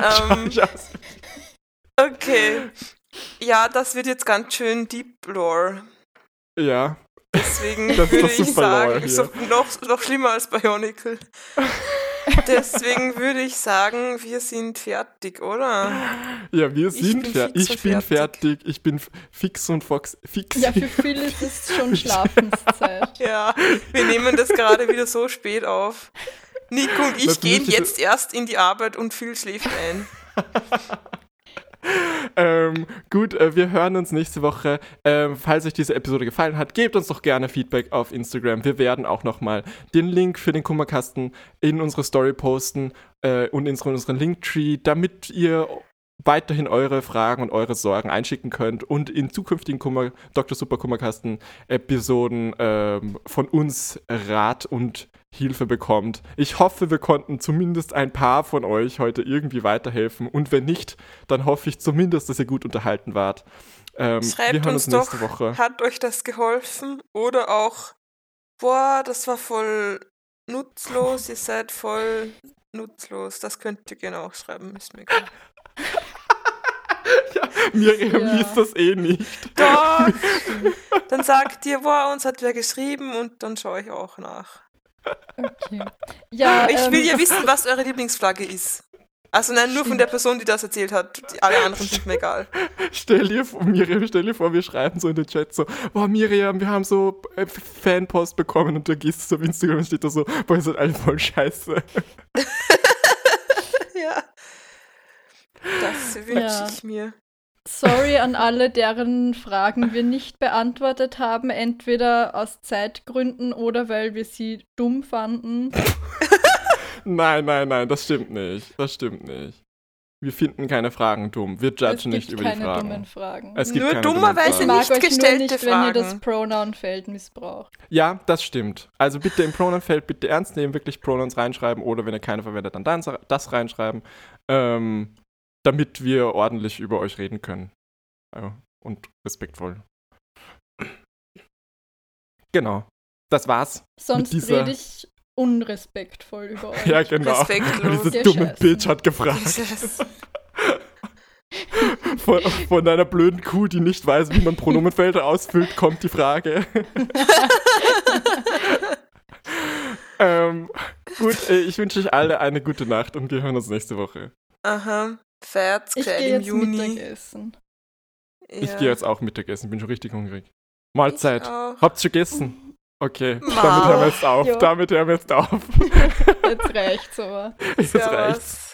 Schau Ähm, ich aus. okay. Ja, das wird jetzt ganz schön Deep Lore. Ja. Deswegen Das ist würde ich sagen, so, noch, noch schlimmer als Bionicle. Deswegen würde ich sagen, wir sind fertig, oder? Ja, wir Ich sind bin fertig. Ich und bin fertig. fertig. Ich bin fix und fox. Fix. Ja, für Phil ist es schon Schlafenszeit. Ja, wir nehmen das gerade wieder so spät auf. Nico und ich gehen jetzt erst in die Arbeit und Phil schläft ein. Ähm, gut, äh, wir hören uns nächste Woche. Ähm, falls euch diese Episode gefallen hat, gebt uns doch gerne Feedback auf Instagram. Wir werden auch nochmal den Link für den Kummerkasten in unsere Story posten äh, und in unseren, unseren Linktree, damit ihr weiterhin eure Fragen und eure Sorgen einschicken könnt und in zukünftigen Kummer, Dr. Super Kummerkasten Episoden ähm, von uns Rat und Hilfe bekommt. Ich hoffe, wir konnten zumindest ein paar von euch heute irgendwie weiterhelfen und wenn nicht, dann hoffe ich zumindest, dass ihr gut unterhalten wart. Ähm, Schreibt uns uns nächste doch, Woche. hat euch das geholfen? Oder auch, boah, das war voll nutzlos, ihr seid voll nutzlos. Das könnt ihr gerne auch schreiben, ist mir egal. Miriam Ja. liest das eh nicht. Doch! Dann sagt ihr, boah, uns hat wer geschrieben und dann schaue ich auch nach. Okay. Ja, Ich will ähm, ja wissen, was eure Lieblingsflagge ist. Also nein, nur von der Person, die das erzählt hat. Die, alle anderen sind mir egal. Stell dir vor, Miriam, stell dir vor, wir schreiben so in den Chat so, boah, Miriam, wir haben so äh, Fanpost bekommen und du gehst so auf Instagram und steht da so, boah, ihr seid alle voll scheiße. Ja. Das wünsche Ja. ich mir. Sorry an alle, deren Fragen wir nicht beantwortet haben, entweder aus Zeitgründen oder weil wir sie dumm fanden. Nein, nein, nein, das stimmt nicht. Das stimmt nicht. Wir finden keine Fragen dumm. Wir judgen nicht über die keine Fragen. dummen Fragen. Es gibt Nur keine dummen dummerweise ich Fragen. nicht euch nur gestellte nicht, wenn ihr das Fragen. Pronoun-Feld missbraucht. Ja, das stimmt. Also bitte im Pronoun-Feld bitte ernst nehmen, wirklich Pronouns reinschreiben oder wenn ihr keine verwendet, dann das, das reinschreiben, ähm, damit wir ordentlich über euch reden können. Und respektvoll. Genau. Das war's. Sonst dieser- rede ich unrespektvoll über euch. Ja, genau. Respektlos. Diese dumme scheiße. Bitch hat gefragt. Von, von einer blöden Kuh, die nicht weiß, wie man Pronomenfelder ausfüllt, kommt die Frage. ähm, gut, ich wünsche euch alle eine gute Nacht und wir hören uns nächste Woche. Aha. Fährt's Ich gescheit gehe im jetzt Juni. Mittagessen. Ich Ja. gehe jetzt auch Mittagessen, bin schon richtig hungrig. Mahlzeit. Ich. Habt ihr gegessen? Okay, Ma. damit hören wir jetzt auf. Jo. Damit hören wir jetzt auf. Jetzt reicht's aber. Jetzt Servus. reicht's.